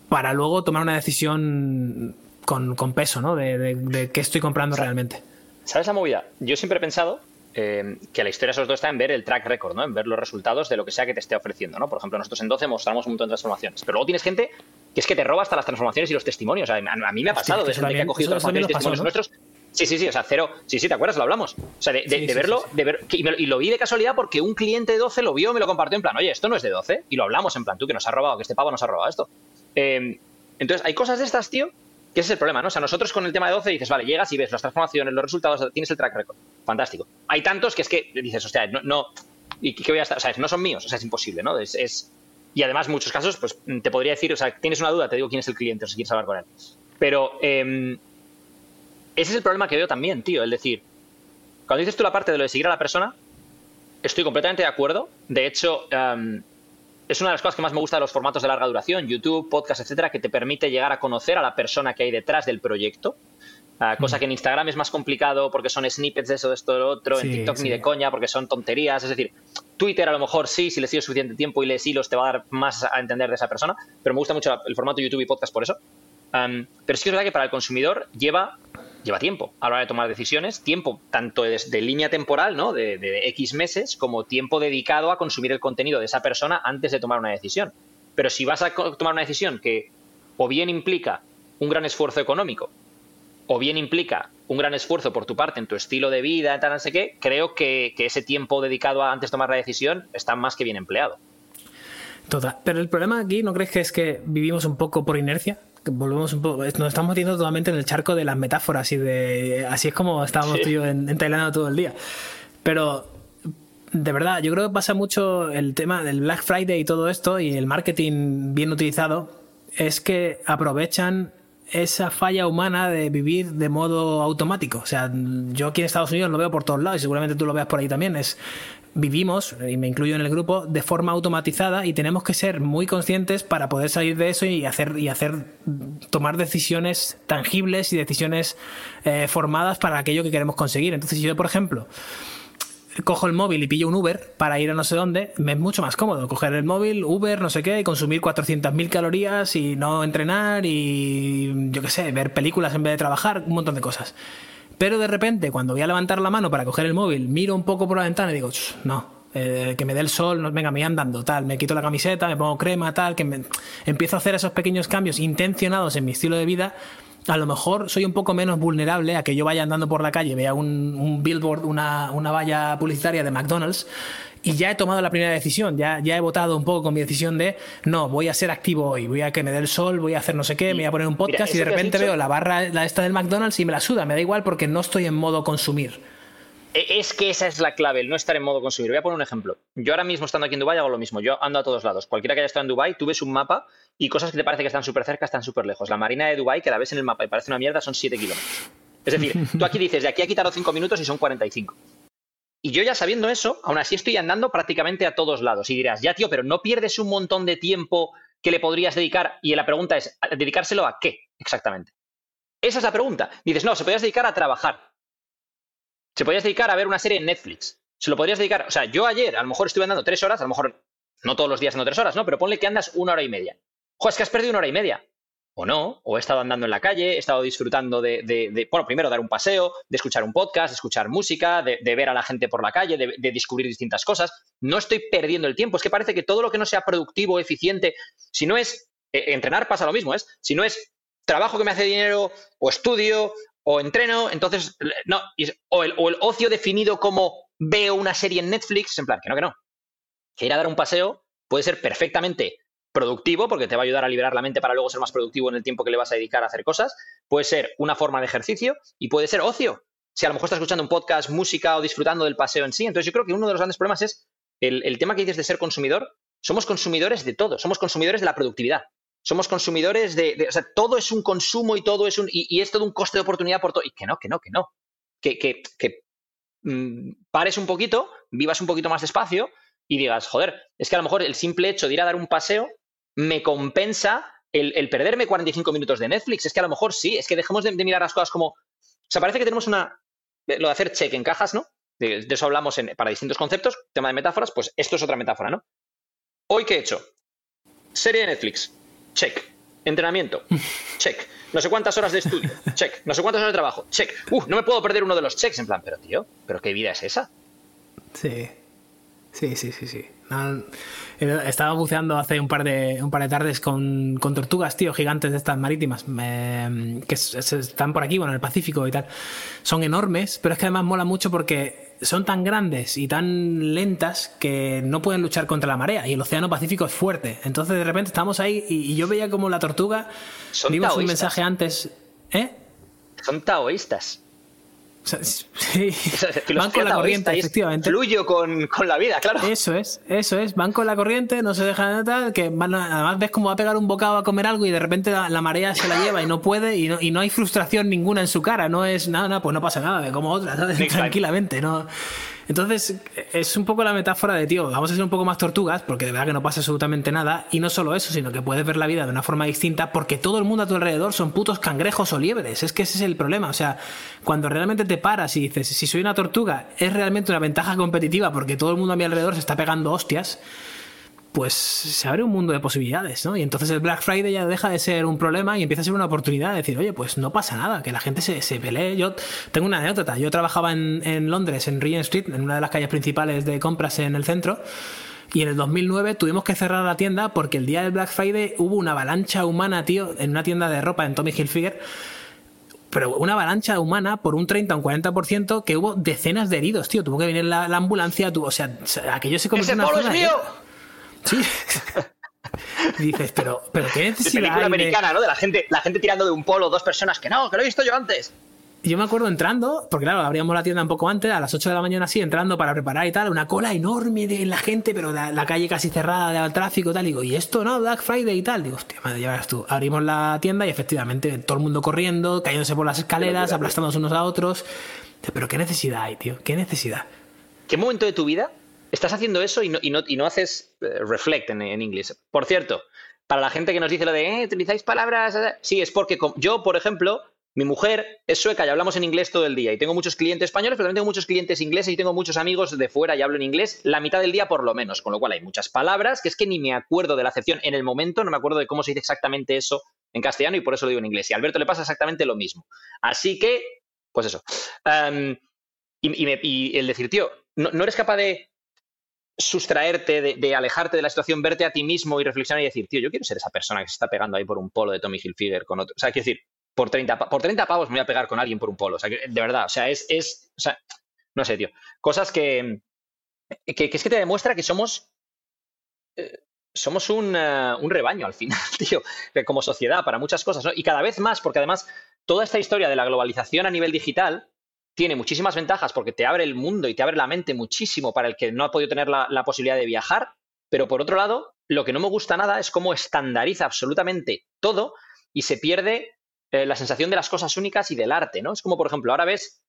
para luego tomar una decisión con, con peso, ¿no? De, de qué estoy comprando realmente. ¿Sabes la movida? Yo siempre he pensado eh, que la historia sobre todo está en ver el track record, ¿no? En ver los resultados de lo que sea que te esté ofreciendo, ¿no? Por ejemplo, nosotros en 12 mostramos un montón de transformaciones. Pero luego tienes gente que es que te roba hasta las transformaciones y los testimonios. O sea, a, mí me ha pasado de gente que ha cogido transformaciones y testimonios nuestros. Sí, sí, sí, o sea, cero. Sí, sí, ¿te acuerdas? Lo hablamos. O sea, de, de- Sí, de sí, verlo, sí, de ver, que- y, me lo- y lo vi de casualidad porque un cliente de 12 lo vio, me lo compartió en plan, oye, esto no es de 12. Y lo hablamos en plan, tú que nos has robado, que este pavo nos ha robado esto. Eh, entonces, hay cosas de estas, tío, que ese es el problema, ¿no? O sea, nosotros con el tema de 12 dices, vale, llegas y ves las transformaciones, los resultados, tienes el track record. Fantástico. Hay tantos que es que dices, hostia, no. no ¿Y qué voy a estar? O sea, no son míos, o sea, es imposible, ¿no? Es, y además, en muchos casos, pues te podría decir, o sea, tienes una duda, te digo quién es el cliente, o si quieres hablar con él. Pero em, ese es el problema que veo también, tío. Es decir, cuando dices tú la parte de lo de seguir a la persona, estoy completamente de acuerdo. De hecho, em, es una de las cosas que más me gusta de los formatos de larga duración, YouTube, podcast, etcétera, que te permite llegar a conocer a la persona que hay detrás del proyecto. Ah, cosa que en Instagram es más complicado porque son snippets de eso, de esto, de lo otro. en Sí, TikTok ni de coña porque son tonterías. Es decir, Twitter a lo mejor sí, si le sigues suficiente tiempo y lees hilos te va a dar más a entender de esa persona. Pero me gusta mucho el formato YouTube y podcast por eso. Pero sí que es verdad que para el consumidor lleva, lleva tiempo a la hora de tomar decisiones, tiempo tanto desde línea temporal, ¿no? De, de X meses, como tiempo dedicado a consumir el contenido de esa persona antes de tomar una decisión. Pero si vas a tomar una decisión que o bien implica un gran esfuerzo económico, o bien implica un gran esfuerzo por tu parte en tu estilo de vida, tal, no sé qué, creo que, que ese tiempo dedicado a antes de tomar la decisión está más que bien empleado. Total. Pero el problema aquí, ¿no crees que es que vivimos un poco por inercia? Volvemos un poco. Nos estamos metiendo totalmente en el charco de las metáforas y de. Así es como estábamos Sí. tú y yo en, en Tailandia todo el día. Pero. De verdad, yo creo que pasa mucho el tema del Black Friday y todo esto y el marketing bien utilizado es que aprovechan esa falla humana de vivir de modo automático. O sea, yo aquí en Estados Unidos lo veo por todos lados y seguramente tú lo veas por ahí también. Es vivimos, y me incluyo en el grupo, de forma automatizada y tenemos que ser muy conscientes para poder salir de eso y hacer, y hacer tomar decisiones tangibles y decisiones eh, formadas para aquello que queremos conseguir. Entonces, si yo, por ejemplo, cojo el móvil y pillo un Uber para ir a no sé dónde, me es mucho más cómodo coger el móvil, Uber, no sé qué, y consumir 400.000 calorías y no entrenar y yo qué sé, ver películas en vez de trabajar, un montón de cosas. Pero de repente, cuando voy a levantar la mano para coger el móvil, miro un poco por la ventana y digo, "Ch, no, eh, que me dé el sol, no, venga, me voy andando, tal, me quito la camiseta, me pongo crema, tal, que me... empiezo a hacer esos pequeños cambios intencionados en mi estilo de vida a lo mejor soy un poco menos vulnerable a que yo vaya andando por la calle, vea un, un billboard, una, una valla publicitaria de McDonald's y ya he tomado la primera decisión, ya, ya he votado un poco con mi decisión de no, voy a ser activo hoy, voy a que me dé el sol, voy a hacer no sé qué, me voy a poner un podcast y de repente dicho- veo la barra la esta del McDonald's y me la suda, me da igual porque no estoy en modo consumir. E- Es que esa es la clave, el no estar en modo consumir. Voy a poner un ejemplo. Yo ahora mismo estando aquí en Dubai hago lo mismo. Yo ando a todos lados. Cualquiera que haya estado en Dubai, tú ves un mapa y cosas que te parece que están súper cerca están súper lejos. La marina de Dubai, que la ves en el mapa y parece una mierda, son 7 kilómetros. Es decir, tú aquí dices, de aquí a aquí tardo 5 minutos y son 45. Y yo ya sabiendo eso, aún así estoy andando prácticamente a todos lados. Y dirás, ya tío, pero no pierdes un montón de tiempo que le podrías dedicar. Y la pregunta es, ¿a- ¿dedicárselo a qué exactamente? Esa es la pregunta. Dices, no, se podrías dedicar a trabajar. Se podrías dedicar a ver una serie en Netflix. Se lo podrías dedicar. O sea, yo ayer a lo mejor estuve andando tres horas, a lo mejor no todos los días ando tres horas, ¿no? Pero ponle que andas una hora y media. Joder, es que has perdido una hora y media. O no, o he estado andando en la calle, he estado disfrutando de, de- bueno, primero dar un paseo, de escuchar un podcast, de escuchar música, de, ver a la gente por la calle, de, de descubrir distintas cosas. No estoy perdiendo el tiempo. Es que parece que todo lo que no sea productivo, eficiente, si no es eh, entrenar, pasa lo mismo, ¿es? Si no es trabajo que me hace dinero, o estudio, o entreno, entonces, no, o el, o el ocio definido como veo una serie en Netflix, en plan, que no, que no. Que ir a dar un paseo puede ser perfectamente productivo porque te va a ayudar a liberar la mente para luego ser más productivo en el tiempo que le vas a dedicar a hacer cosas. Puede ser una forma de ejercicio y puede ser ocio. Si a lo mejor estás escuchando un podcast, música o disfrutando del paseo en sí. Entonces yo creo que uno de los grandes problemas es el, el tema que dices de ser consumidor. Somos consumidores de todo. Somos consumidores de la productividad. Somos consumidores de, o sea, todo es un consumo y todo es un, y, y es todo un coste de oportunidad por todo. Y que no, que no, que no. Que, que, que mm, pares un poquito, vivas un poquito más despacio y digas, joder, es que a lo mejor el simple hecho de ir a dar un paseo me compensa el, el perderme 45 minutos de Netflix. Es que a lo mejor sí, es que dejemos de, mirar las cosas como. O sea, parece que tenemos una. Lo de hacer check en cajas, ¿no? De, eso hablamos para distintos conceptos. Tema de metáforas, pues esto es otra metáfora, ¿no? Hoy, ¿qué he hecho? Serie de Netflix. Check. Entrenamiento. Check. No sé cuántas horas de estudio. Check. No sé cuántas horas de trabajo. Check. Uh, no me puedo perder uno de los checks. En plan, pero tío, ¿pero qué vida es esa? Sí. Sí, sí, sí, sí. Eh, estaba buceando hace un par de, un par de tardes con, con tortugas, tío, gigantes de estas marítimas, me- que están por aquí, bueno, en el Pacífico y tal. Son enormes, pero es que además mola mucho porque son tan grandes y tan lentas que no pueden luchar contra la marea y el Océano Pacífico es fuerte. Entonces de repente estamos ahí y, y yo veía como la tortuga, vimos un taoístas. mensaje antes, ¿eh? Son taoístas. Sea, sí, van con la corriente, efectivamente. Fluyo con, con la vida, claro. Eso es, eso es. Van con la corriente, no se dejan de tal, que van a- además ves cómo va a pegar un bocado a comer algo y de repente la, la marea se la lleva y no puede y no, y no hay frustración ninguna en su cara. No es nada, nada, pues no pasa nada, me como otra. Tranquilamente, ¿no? Entonces, es un poco la metáfora de, tío, vamos a ser un poco más tortugas, porque de verdad que no pasa absolutamente nada. Y no solo eso, sino que puedes ver la vida de una forma distinta, porque todo el mundo a tu alrededor son putos cangrejos o liebres. Es que ese es el problema. O sea, cuando realmente te paras y dices, si soy una tortuga, es realmente una ventaja competitiva, porque todo el mundo a mi alrededor se está pegando hostias pues se abre un mundo de posibilidades, ¿no? Y entonces el Black Friday ya deja de ser un problema y empieza a ser una oportunidad de decir, oye, pues no pasa nada, que la gente se, se pelee. Yo tengo una anécdota, yo trabajaba en, en Londres, en Regent Street, en una de las calles principales de compras en el centro, y en el 2009 tuvimos que cerrar la tienda porque el día del Black Friday hubo una avalancha humana, tío, en una tienda de ropa en Tommy Hilfiger, pero una avalancha humana por un 30 o un 40% que hubo decenas de heridos, tío. Tuvo que venir la, la ambulancia, tuvo, o sea, aquello se convirtió ¡Ese en una polo zona mío! Sí. Y dices, pero, pero qué De necesidad película hay de- americana, ¿no? De la gente, la gente tirando de un polo, dos personas que no, que lo he visto yo antes. Yo me acuerdo entrando, porque claro, abríamos la tienda un poco antes, a las 8 de la mañana así, entrando para preparar y tal, una cola enorme de la gente, pero la, la calle casi cerrada del tráfico y tal. Digo, ¿y esto no? Black Friday y tal. Digo, hostia, madre, ya verás tú. Abrimos la tienda y efectivamente todo el mundo corriendo, cayéndose por las escaleras, aplastándose unos a otros. Pero qué necesidad hay, tío, qué necesidad. ¿Qué momento de tu vida estás haciendo eso y no, haces eh, reflect en, inglés? Por cierto, para la gente que nos dice lo de, eh, utilizáis palabras... eh", Sí, es porque yo, por ejemplo, mi mujer es sueca y hablamos en inglés todo el día. Y tengo muchos clientes españoles, pero también tengo muchos clientes ingleses y tengo muchos amigos de fuera y hablo en inglés la mitad del día por lo menos. Con lo cual hay muchas palabras que es que ni me acuerdo de la acepción en el momento, no me acuerdo de cómo se dice exactamente eso en castellano y por eso lo digo en inglés. Y a Alberto le pasa exactamente lo mismo. Así que, pues eso. Y, el decir, tío, no eres capaz de sustraerte, de, alejarte de la situación, verte a ti mismo y reflexionar y decir, tío, yo quiero ser esa persona que se está pegando ahí por un polo de Tommy Hilfiger con otro. O sea, quiero decir, por 30, pa- por 30 pavos me voy a pegar con alguien por un polo. O sea, de verdad, o sea, es, es, o sea, no sé, tío. Cosas que, que, que es que te demuestra que somos, eh, somos un, eh, un rebaño al final, tío, como sociedad para muchas cosas, ¿no? Y cada vez más, porque además toda esta historia de la globalización a nivel digital tiene muchísimas ventajas porque te abre el mundo y te abre la mente muchísimo para el que no ha podido tener la, posibilidad de viajar, pero por otro lado, lo que no me gusta nada es cómo estandariza absolutamente todo y se pierde eh, la sensación de las cosas únicas y del arte, ¿no? Es como, por ejemplo, ahora ves,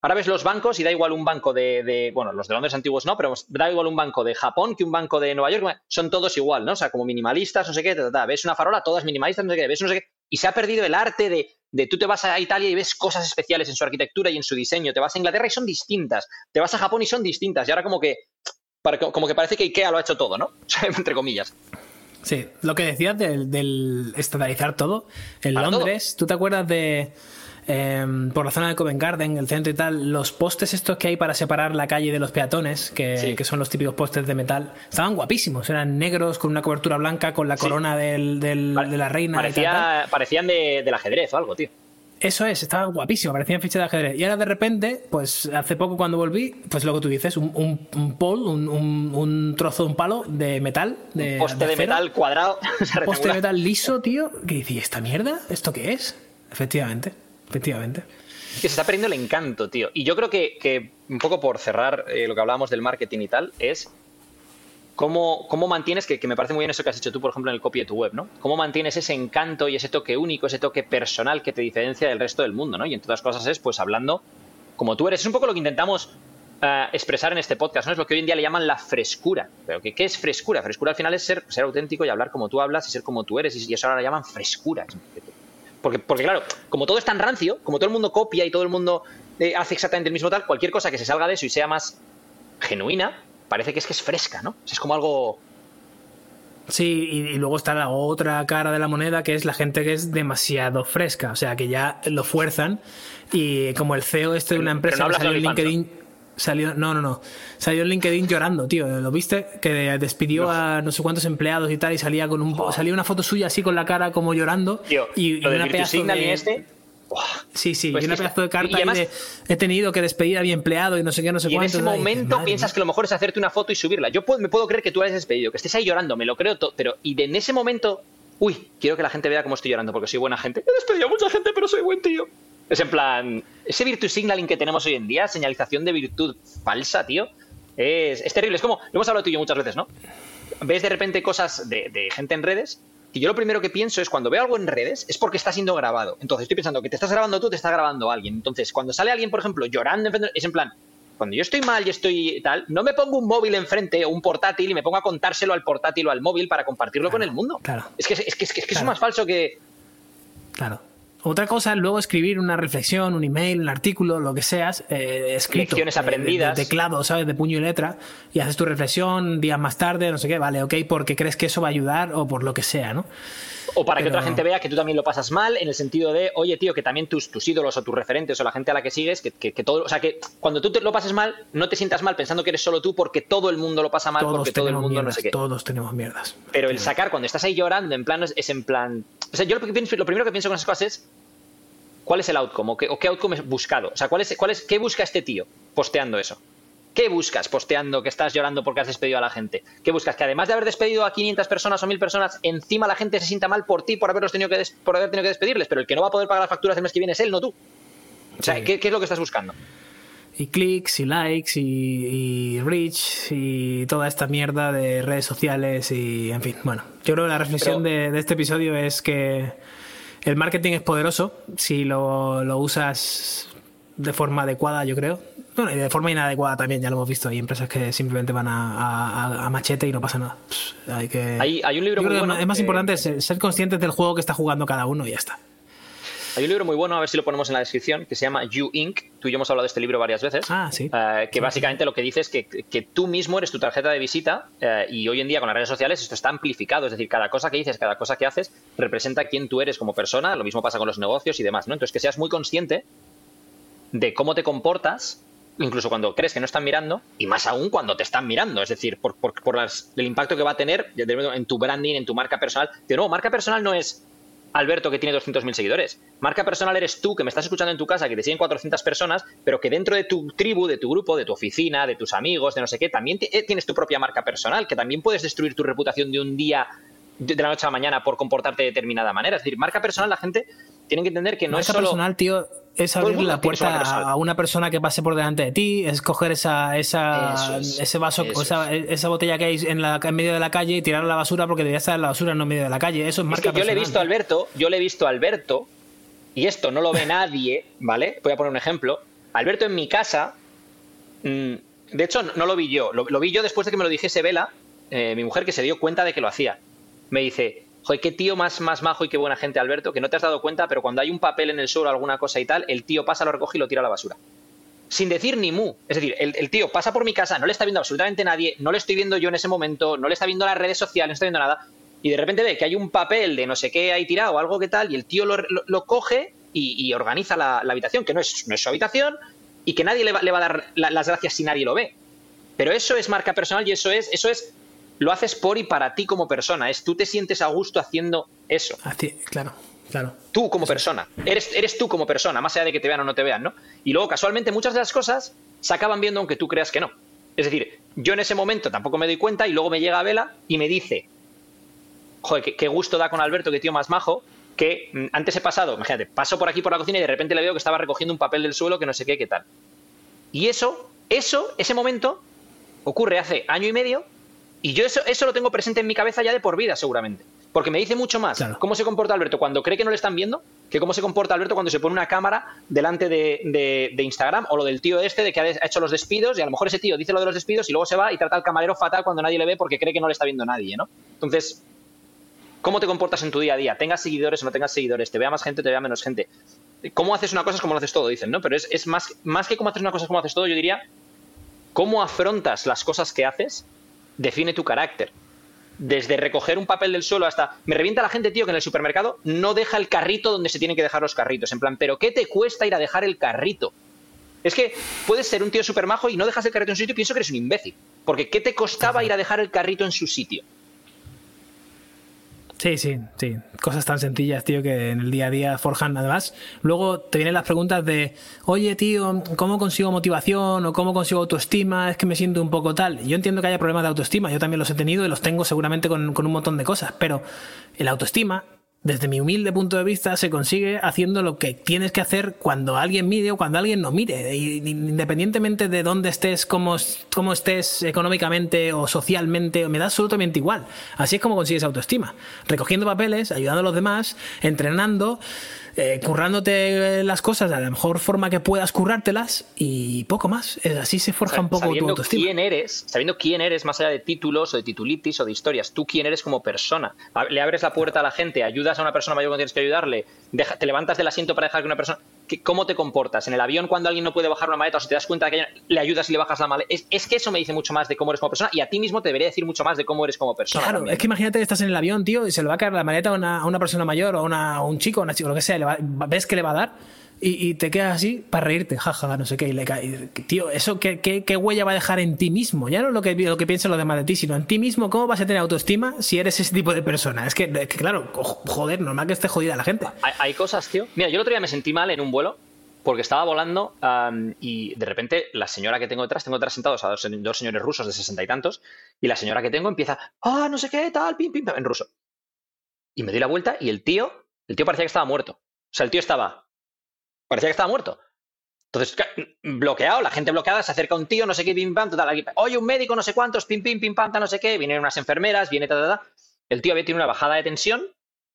ahora ves los bancos y da igual un banco de, de- bueno, los de Londres antiguos no, pero da igual un banco de Japón que un banco de Nueva York, son todos igual, ¿no? O sea, como minimalistas, no sé qué, ves una farola, todas minimalistas, no sé qué, ves no sé qué, y se ha perdido el arte de, de tú te vas a Italia y ves cosas especiales en su arquitectura y en su diseño, te vas a Inglaterra y son distintas, te vas a Japón y son distintas, y ahora como que, como que parece que Ikea lo ha hecho todo, ¿no? Entre comillas. Sí, lo que decías del, del estandarizar todo. En Para Londres, ¿tú te acuerdas de. Em, por la zona de Covent Garden, el centro y tal, los postes estos que hay para separar la calle de los peatones, que, Sí. que son los típicos postes de metal, estaban guapísimos, eran negros con una cobertura blanca, con la Sí. corona del, del- Pare- de la reina. y tal, tal. Parecía, parecían de, del ajedrez o algo, tío. Eso es, estaba guapísimo, parecían fichas de ajedrez. Y ahora de repente, pues hace poco cuando volví, pues lo que tú dices, un, un, un pole, un, trozo, un palo de metal. De, Poste de acero, metal cuadrado. Poste de metal liso, tío. Que dices, ¿y esta mierda? ¿Esto qué es? Efectivamente, efectivamente. que se está perdiendo el encanto, tío. Y yo creo que, que un poco por cerrar eh, lo que hablábamos del marketing y tal, es cómo, cómo mantienes, que, que me parece muy bien eso que has hecho tú, por ejemplo, en el copy de tu web, ¿no? Cómo mantienes ese encanto y ese toque único, ese toque personal que te diferencia del resto del mundo, ¿no? Y entre otras cosas es, pues, hablando como tú eres. Es un poco lo que intentamos eh, expresar en este podcast, ¿no? Es lo que hoy en día le llaman la frescura. Pero ¿qué, qué es frescura? Frescura al final es ser, ser auténtico y hablar como tú hablas y ser como tú eres. Y, eso ahora le llaman frescura. Porque, porque, claro, como todo es tan rancio, como todo el mundo copia y todo el mundo eh, hace exactamente el mismo tal, cualquier cosa que se salga de eso y sea más genuina, parece que es que es fresca, ¿no? O sea, es como algo. Sí, y, y luego está la otra cara de la moneda, que es la gente que es demasiado fresca. O sea, que ya lo fuerzan. Y como el CEO este de una empresa no que salió en LinkedIn. Salió, no, no, no. Salió en LinkedIn llorando, tío. ¿Lo viste? Que despidió a no sé cuántos empleados y tal y salía con un salía una foto suya así con la cara como llorando Tío, y, lo y del una pedazo de y este. Sí, sí, Pues y una pedazo de carta y además- de he tenido que despedir a mi empleado y no sé qué, no sé Y en cuánto. ese. Y dices, momento piensas que lo mejor es hacerte una foto y subirla. Yo puedo- me puedo creer que tú hayas despedido, que estés ahí llorando, me lo creo todo. Pero, y de en ese momento, uy, quiero que la gente vea cómo estoy llorando porque soy buena gente. He despedido a mucha gente, pero soy buen tío. Es en plan, ese virtue signaling que tenemos hoy en día, señalización de virtud falsa, tío, es, es terrible. Es como, lo hemos hablado tú y yo muchas veces, ¿no? Ves de repente cosas de, de gente en redes y yo lo primero que pienso es cuando veo algo en redes es porque está siendo grabado. Entonces estoy pensando que te estás grabando tú, te está grabando alguien. Entonces cuando sale alguien, por ejemplo, llorando, es en plan, cuando yo estoy mal y estoy tal, no me pongo un móvil enfrente o un portátil y me pongo a contárselo al portátil o al móvil para compartirlo con el mundo. claro. Es que, es que, es que, es que eso más falso que... Claro. Otra cosa es luego escribir una reflexión, un email, un artículo, lo que seas, eh, escrito. Lecciones eh, de- aprendidas. De, teclado, ¿sabes? De puño y letra. Y haces tu reflexión días más tarde, no sé qué, vale, ok, porque crees que eso va a ayudar o por lo que sea, ¿no? O para que otra gente vea que tú también lo pasas mal, en el sentido de, oye, tío, que también tus, tus ídolos o tus referentes o la gente a la que sigues, que, que- que todo. O sea, que cuando tú te lo pases mal, no te sientas mal pensando que eres solo tú, porque todo el mundo lo pasa mal, Todos porque todo el mundo mierdas, no sé qué. todos tenemos mierdas. Pero el sacar cuando estás ahí llorando, en plan, es, es en plan. O sea, yo lo, que pienso- lo primero que pienso con esas cosas es. ¿Cuál es el outcome? ¿O qué, o qué outcome es buscado? O sea, ¿cuál es, cuál es, ¿qué busca este tío posteando eso? ¿Qué buscas posteando que estás llorando porque has despedido a la gente? ¿Qué buscas? Que además de haber despedido a 500 personas o 1000 personas, encima la gente se sienta mal por ti por, haberlos tenido que por haber tenido que despedirles, pero el que no va a poder pagar las facturas el mes que viene es él, no tú. O sea, Sí. ¿qué, qué es lo que estás buscando? Y clics, y likes, y, y reach, y toda esta mierda de redes sociales, y en fin, bueno. Yo creo que la reflexión Pero- de, de este episodio es que el marketing es poderoso si lo, lo usas de forma adecuada, yo creo. Bueno, y de forma inadecuada también, ya lo hemos visto. Hay empresas que simplemente van a, a- a machete y no pasa nada. Hay, que, Hay- hay un libro muy bueno Es más que- importante ser, ser conscientes del juego que está jugando cada uno y ya está. Hay un libro muy bueno, a ver si lo ponemos en la descripción, que se llama You Inc. Tú y yo hemos hablado de este libro varias veces. Ah, sí. Eh, que básicamente lo que dice es que, que tú mismo eres tu tarjeta de visita eh, y hoy en día con las redes sociales esto está amplificado. Es decir, cada cosa que dices, cada cosa que haces representa quién tú eres como persona. Lo mismo pasa con los negocios y demás, ¿no? Entonces que seas muy consciente de cómo te comportas, incluso cuando crees que no están mirando, y más aún cuando te están mirando. Es decir, por, por, por las- el impacto que va a tener en tu branding, en tu marca personal. De nuevo, marca personal no es Alberto que tiene 200.000 seguidores. Marca personal eres tú que me estás escuchando en tu casa, que te siguen 400 personas, pero que dentro de tu tribu, de tu grupo, de tu oficina, de tus amigos, de no sé qué, también eh, tienes tu propia marca personal, que también puedes destruir tu reputación de un día, de de la noche a la mañana, por comportarte de determinada manera. Es decir, marca personal, la gente tiene que entender que no marca es solo... personal, tío, es abrir la puerta a una persona que pase por delante de ti, es coger esa, esa es, ese vaso, o esa, esa botella que hay en, la, en medio de la calle y tirarla a la basura porque debería estar en la basura, no en medio de la calle. Eso es Es marca que yo le he visto a. Alberto, yo le he visto a Alberto, y esto no lo ve nadie, ¿vale? Voy a poner un ejemplo. Alberto en mi casa, mm, de hecho no lo vi yo, lo, lo vi yo después de que me lo dijese Vela, eh, mi mujer, que se dio cuenta de que lo hacía. Me dice, joder, qué tío más, más majo y qué buena gente, Alberto, que no te has dado cuenta, pero cuando hay un papel en el suelo, alguna cosa y tal, el tío pasa, lo recoge y lo tira a la basura sin decir ni mu. Es decir, el, tío pasa por mi casa, no le está viendo absolutamente nadie, no le estoy viendo yo en ese momento, no le está viendo las redes sociales, no está viendo nada, y de repente ve que hay un papel de no sé qué ahí tirado algo que tal, y el tío lo, lo- coge y, organiza la, habitación, que no es, no es su habitación, y que nadie le va, le va a dar la- las gracias si nadie lo ve. Pero eso es marca personal y eso es, eso es, lo haces por y para ti como persona, es tú te sientes a gusto haciendo eso Así, claro, claro. tú como persona. Eres, eres tú como persona, más allá de que te vean o no te vean, ¿no? Y luego, casualmente, muchas de las cosas se acaban viendo aunque tú creas que no. Es decir, yo en ese momento tampoco me doy cuenta y luego me llega Vela y me dice, joder, qué, qué gusto da con Alberto, qué tío más majo, que mm, antes he pasado, imagínate, paso por aquí por la cocina y de repente le veo que estaba recogiendo un papel del suelo que no sé qué, qué tal. Y eso, eso, ese momento, ocurre hace año y medio y yo eso, eso lo tengo presente en mi cabeza ya de por vida, seguramente. Porque me dice mucho más Claro. cómo se comporta Alberto cuando cree que no le están viendo que cómo se comporta Alberto cuando se pone una cámara delante de, de- de Instagram o lo del tío este de que ha hecho los despidos y a lo mejor ese tío dice lo de los despidos y luego se va y trata al camarero fatal cuando nadie le ve porque cree que no le está viendo nadie, ¿no? Entonces, ¿cómo te comportas en tu día a día? Tengas seguidores o no tengas seguidores, te vea más gente o te vea menos gente. Cómo haces una cosa es como lo haces todo, dicen, ¿no? Pero es, es más, más que cómo haces una cosa es como haces todo, yo diría cómo afrontas las cosas que haces define tu carácter. Desde recoger un papel del suelo hasta. Me revienta la gente, tío, que en el supermercado no deja el carrito donde se tienen que dejar los carritos. En plan, ¿pero qué te cuesta ir a dejar el carrito? Es que puedes ser un tío súper majo y no dejas el carrito en su sitio y pienso que eres un imbécil. Porque ¿qué te costaba ir a dejar el carrito en su sitio? Sí, sí, sí. Cosas tan sencillas, tío, que en el día a día forjan nada más. Luego te vienen las preguntas de, oye, tío, ¿cómo consigo motivación o cómo consigo autoestima? Es que me siento un poco tal. Yo entiendo que haya problemas de autoestima, yo también los he tenido y los tengo seguramente con, con un montón de cosas, pero el autoestima desde mi humilde punto de vista, se consigue haciendo lo que tienes que hacer cuando alguien mire o cuando alguien no mire. Independientemente de dónde estés, cómo, cómo estés económicamente o socialmente, me da absolutamente igual. Así es como consigues autoestima. Recogiendo papeles, ayudando a los demás, entrenando eh, currándote las cosas de la mejor forma que puedas currártelas y poco más. Así se forja un poco tu autoestima. Quién eres, sabiendo quién eres, más allá de títulos o de titulitis o de historias, tú quién eres como persona. Le abres la puerta a la gente, ayudas a una persona mayor cuando tienes que ayudarle, te levantas del asiento para dejar que una persona. ¿Cómo te comportas? En el avión, cuando alguien no puede bajar una maleta o si te das cuenta de que le ayudas y le bajas la maleta. Es, que eso me dice mucho más de cómo eres como persona y a ti mismo te debería decir mucho más de cómo eres como persona. Claro, es que imagínate que estás en el avión, tío, y se le va a caer la maleta a una, persona mayor o a, un chico o una chica, lo que sea, ves que le va a dar y, te quedas así para reírte, jaja, no sé qué, y le cae. Tío, ¿eso qué, qué, huella va a dejar en ti mismo? Ya no lo que, lo que piensan los demás de ti, sino en ti mismo, ¿cómo vas a tener autoestima si eres ese tipo de persona? Es que, claro, joder, normal que esté jodida la gente. Hay, cosas, tío. Mira, yo el otro día me sentí mal en un vuelo porque estaba volando y de repente la señora que tengo detrás, tengo detrás sentados a dos, señores rusos de sesenta y tantos, y la señora que tengo empieza, ah, no sé qué, tal, pim, pim, en ruso. Y me di la vuelta y el tío, el tío parecía que estaba muerto. O sea, el tío estaba, parecía que estaba muerto. Entonces, bloqueado, la gente bloqueada, se acerca un tío, no sé qué, pim, pam, total, oye, un médico, no sé cuántos, pim, pim, pim, pam, no sé qué, vienen unas enfermeras, viene, ta, ta, ta. El tío había tenido una bajada de tensión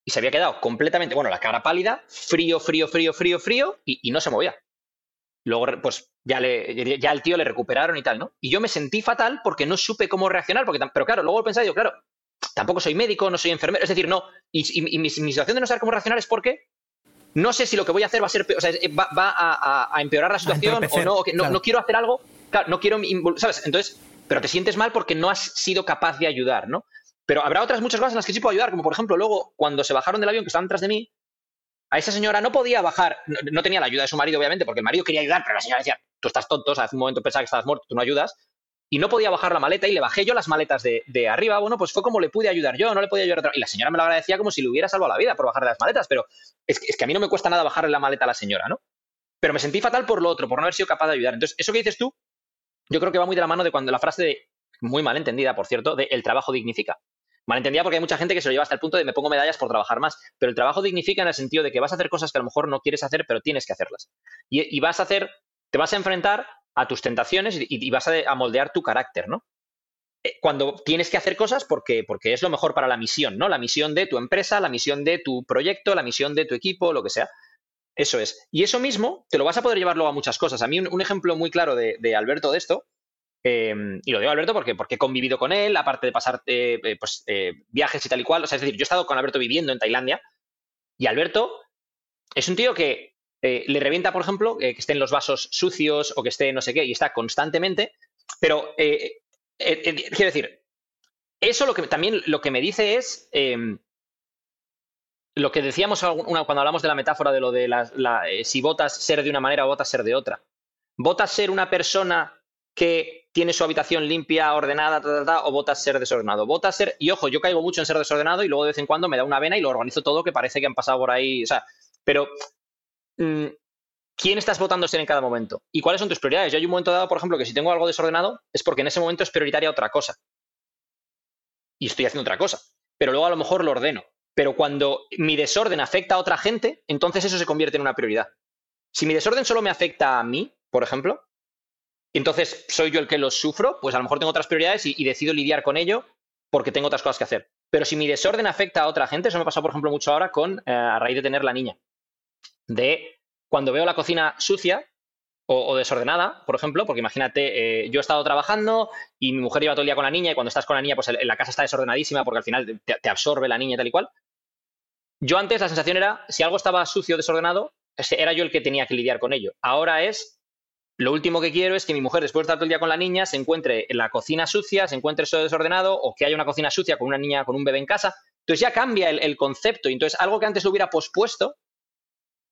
y se había quedado completamente, bueno, la cara pálida, frío, frío, frío, frío, frío, y, no se movía. Luego, pues ya, le, ya el tío le recuperaron y tal, ¿no? Y yo me sentí fatal porque no supe cómo reaccionar, porque, pero claro, luego pensé, yo, claro, tampoco soy médico, no soy enfermero, es decir, no, y, mi, situación de no saber cómo reaccionar es porque no sé si lo que voy a hacer va a ser, o sea, va, a, empeorar la situación o no, no, no, quiero hacer algo, claro, no quiero, ¿sabes? Entonces, pero te sientes mal porque no has sido capaz de ayudar, ¿no? Pero habrá otras muchas cosas en las que sí puedo ayudar, como por ejemplo, luego, cuando se bajaron del avión que estaban detrás de mí, a esa señora no podía bajar, no, tenía la ayuda de su marido, obviamente, porque el marido quería ayudar, pero la señora decía, tú estás tonto, o sea, hace un momento pensaba que estabas muerto, tú no ayudas, y no podía bajar la maleta y le bajé yo las maletas de, arriba, bueno, pues fue como le pude ayudar yo, no le podía ayudar otra. Y la señora me lo agradecía como si le hubiera salvado la vida por bajarle las maletas, pero es que, es que a mí no me cuesta nada bajarle la maleta a la señora, ¿no? Pero me sentí fatal por lo otro, por no haber sido capaz de ayudar. Entonces, eso que dices tú, yo creo que va muy de la mano de cuando la frase de, muy mal entendida, por cierto, de el trabajo dignifica. Malentendida porque hay mucha gente que se lo lleva hasta el punto de me pongo medallas por trabajar más. Pero el trabajo dignifica en el sentido de que vas a hacer cosas que a lo mejor no quieres hacer, pero tienes que hacerlas. Y, vas a hacer, te vas a enfrentar a tus tentaciones y, vas a, moldear tu carácter, ¿no? Eh, cuando tienes que hacer cosas porque, porque es lo mejor para la misión, ¿no? La misión de tu empresa, la misión de tu proyecto, la misión de tu equipo, lo que sea. Eso es. Y eso mismo te lo vas a poder llevar luego a muchas cosas. A mí un, ejemplo muy claro de Alberto de esto Em, y lo digo Alberto porque, porque he convivido con él, aparte de pasar eh, eh, pues, eh, viajes y tal y cual. O sea, es decir, yo he estado con Alberto viviendo en Tailandia y Alberto es un tío que le revienta, por ejemplo, que estén los vasos sucios o que esté no sé qué y está constantemente. Pero quiero decir, eso lo que también lo que me dice es em, lo que decíamos cuando hablamos de la metáfora de lo de si votas ser de una manera o votas ser de otra. ¿Votas ser una persona que tiene su habitación limpia, ordenada, o votas ser desordenado. Votas ser, y ojo, yo caigo mucho en ser desordenado y luego de vez en cuando me da una vena y lo organizo todo que parece que han pasado por ahí, o sea, pero mm, ¿quién estás votando ser en cada momento? ¿Y cuáles son tus prioridades? Yo hay un momento dado, por ejemplo, que si tengo algo desordenado es porque en ese momento es prioritaria otra cosa. Y estoy haciendo otra cosa. Pero luego a lo mejor lo ordeno. Pero cuando mi desorden afecta a otra gente, entonces eso se convierte en una prioridad. Si mi desorden solo me afecta a mí, por ejemplo, entonces soy yo el que los sufro, pues a lo mejor tengo otras prioridades y, decido lidiar con ello porque tengo otras cosas que hacer. Pero si mi desorden afecta a otra gente, eso me pasa, por ejemplo, mucho ahora con, eh, a raíz de tener la niña. De cuando veo la cocina sucia o, desordenada, por ejemplo, porque imagínate, eh, yo he estado trabajando y mi mujer lleva todo el día con la niña y cuando estás con la niña, pues la casa está desordenadísima porque al final te, absorbe la niña tal y cual. Yo antes la sensación era, si algo estaba sucio o desordenado, era yo el que tenía que lidiar con ello. Ahora es, lo último que quiero es que mi mujer, después de estar todo el día con la niña, se encuentre en la cocina sucia, se encuentre eso desordenado, o que haya una cocina sucia con una niña, con un bebé en casa. Entonces ya cambia el, concepto. Y entonces algo que antes lo hubiera pospuesto,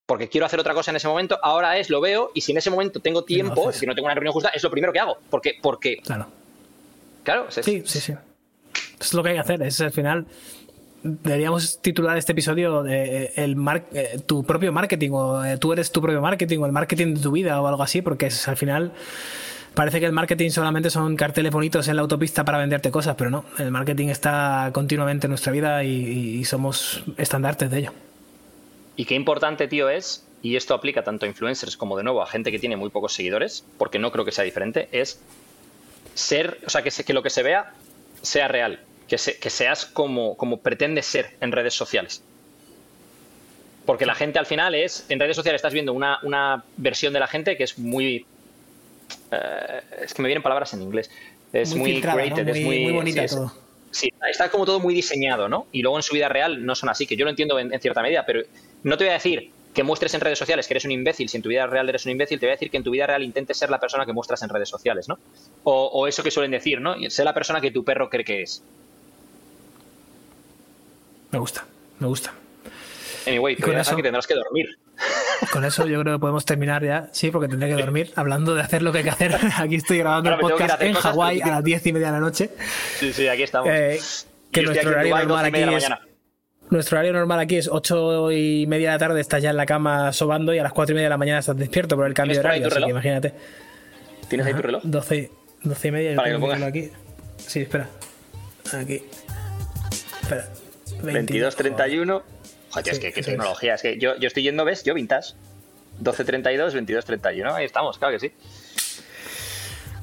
porque quiero hacer otra cosa en ese momento, ahora es, lo veo, y si en ese momento tengo tiempo, haces. si no tengo una reunión justa, es lo primero que hago. Porque, porque Claro. claro, es- Sí, sí, sí. Es lo que hay que hacer. Es al final. Deberíamos titular este episodio de, eh, el mar- eh, tu propio marketing o eh, tú eres tu propio marketing o el marketing de tu vida o algo así, porque es, al final parece que el marketing solamente son carteles bonitos en la autopista para venderte cosas, pero no, el marketing está continuamente en nuestra vida y somos estandartes de ello. Y qué importante, tío, es, y esto aplica tanto a influencers como de nuevo a gente que tiene muy pocos seguidores, porque no creo que sea diferente, es ser, o sea, que, se- que lo que se vea sea real, que, se- que seas como, como pretendes ser en redes sociales. Porque la gente al final es, en redes sociales estás viendo una, una versión de la gente que es muy... eh, es que me vienen palabras en inglés. Es Muy muy, filtrada, ¿no? created, es Muy- bonita sí, es-. Sí, está como todo muy diseñado, ¿no? Y luego en su vida real no son así, que yo lo entiendo en, cierta medida, pero no te voy a decir que muestres en redes sociales que eres un imbécil, si en tu vida real eres un imbécil, te voy a decir que en tu vida real intentes ser la persona que muestras en redes sociales, ¿no? O, o eso que suelen decir, ¿no? Ser la persona que tu perro cree que es. Me gusta, me gusta. Anyway, con eso- que tendrás que dormir. Con eso yo creo que podemos terminar ya, sí, porque tendré que dormir. Hablando de hacer lo que hay que hacer, aquí estoy grabando el que podcast en Hawái a las diez y media de la noche. Sí, sí, aquí estamos. Eh, que Yo nuestro horario normal 12 y aquí es nuestro horario normal aquí es ocho y media de la tarde estás ya en la cama sobando y a las cuatro y media de la mañana estás despierto por el cambio de ¿Tienes por ahí horario, así que imagínate. ¿Tienes ahí tu reloj? 12, 12 y media yo Para que tengo lo que pongas. aquí. Sí, espera. Aquí. Espera. 22, 31. Joder, es que qué es. tecnología. Es que yo, yo estoy yendo, ¿ves? Yo vintage. 12, 32, 22, 31. Ahí estamos, claro que sí.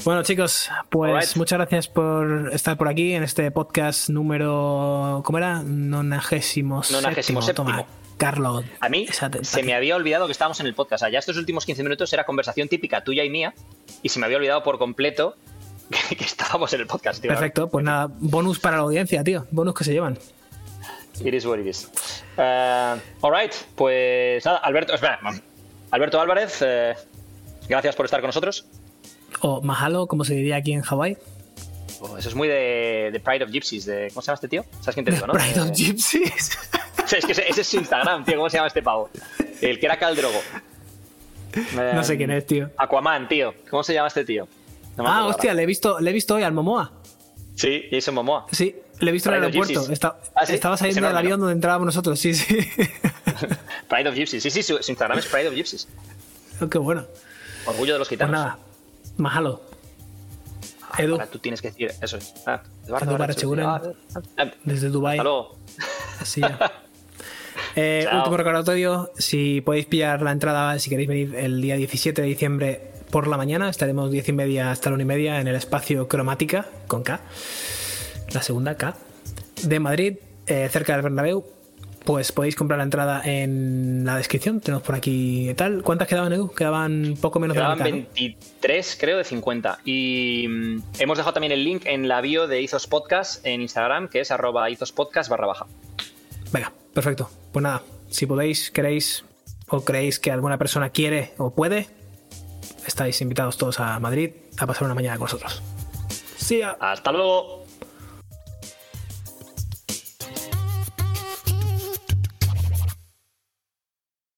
Bueno, chicos, pues muchas gracias por estar por aquí en este podcast número. ¿Cómo era? Nonagésimo. Nonagésimo séptimo. séptimo. Toma, Carlos. A mí se me había olvidado que estábamos en el podcast. O sea, ya estos últimos 15 minutos era conversación típica tuya y mía. Y se me había olvidado por completo que, que estábamos en el podcast, tío. Perfecto, pues nada, bonus para la audiencia, tío. Bonus que se llevan. It is what it is. Uh, alright, pues nada, Alberto, espera, Alberto Álvarez, eh, gracias por estar con nosotros. O Mahalo, como se diría aquí en Hawái. Oh, eso es muy de, de Pride of Gypsies. De, ¿Cómo se llama este tío? ¿Sabes quién te digo, no? Pride of Eh, Gypsies. Es que ese, ese es su Instagram, tío. ¿Cómo se llama este pavo? El que era Caldrogo. no sé quién es, tío. Aquaman, tío. ¿Cómo se llama este tío? No Ah, hostia, le he visto, le he visto hoy al Momoa. Sí, Jason Momoa. Sí, le he visto en el aeropuerto. Está- Ah, ¿sí? Estaba Es saliendo del avión donde entrábamos nosotros, sí, sí. Pride of Gypsies. Sí, sí, su, Instagram es Pride of Gypsies. Oh, Qué bueno. Orgullo de los Pues gitanos. nada, Mahalo. Edu, Ahora tú tienes que decir eso. es. Ah, Eduardo Edu Baracheguren. Baracheguren. Ah, desde Dubai. Hasta luego. Así ya. Eh, último recordatorio, si podéis pillar la entrada, si queréis venir el día 17 de diciembre por la mañana, estaremos 10 y media hasta la 1 y media en el espacio Cromática, con K, la segunda K, de Madrid, eh, cerca del Bernabéu. Pues podéis comprar la entrada en la descripción, tenemos por aquí tal. ¿Cuántas quedaban, Edu? Quedaban poco menos Quedaban de la mitad. ¿no? 23, creo, de 50. Y mm, hemos dejado también el link en la bio de Izos Podcast en Instagram, que es arroba izospodcast barra baja. Venga, perfecto. Pues nada, si podéis, queréis o creéis que alguna persona quiere o puede, estáis invitados todos a Madrid a pasar una mañana con nosotros. Sí, ya. Hasta luego.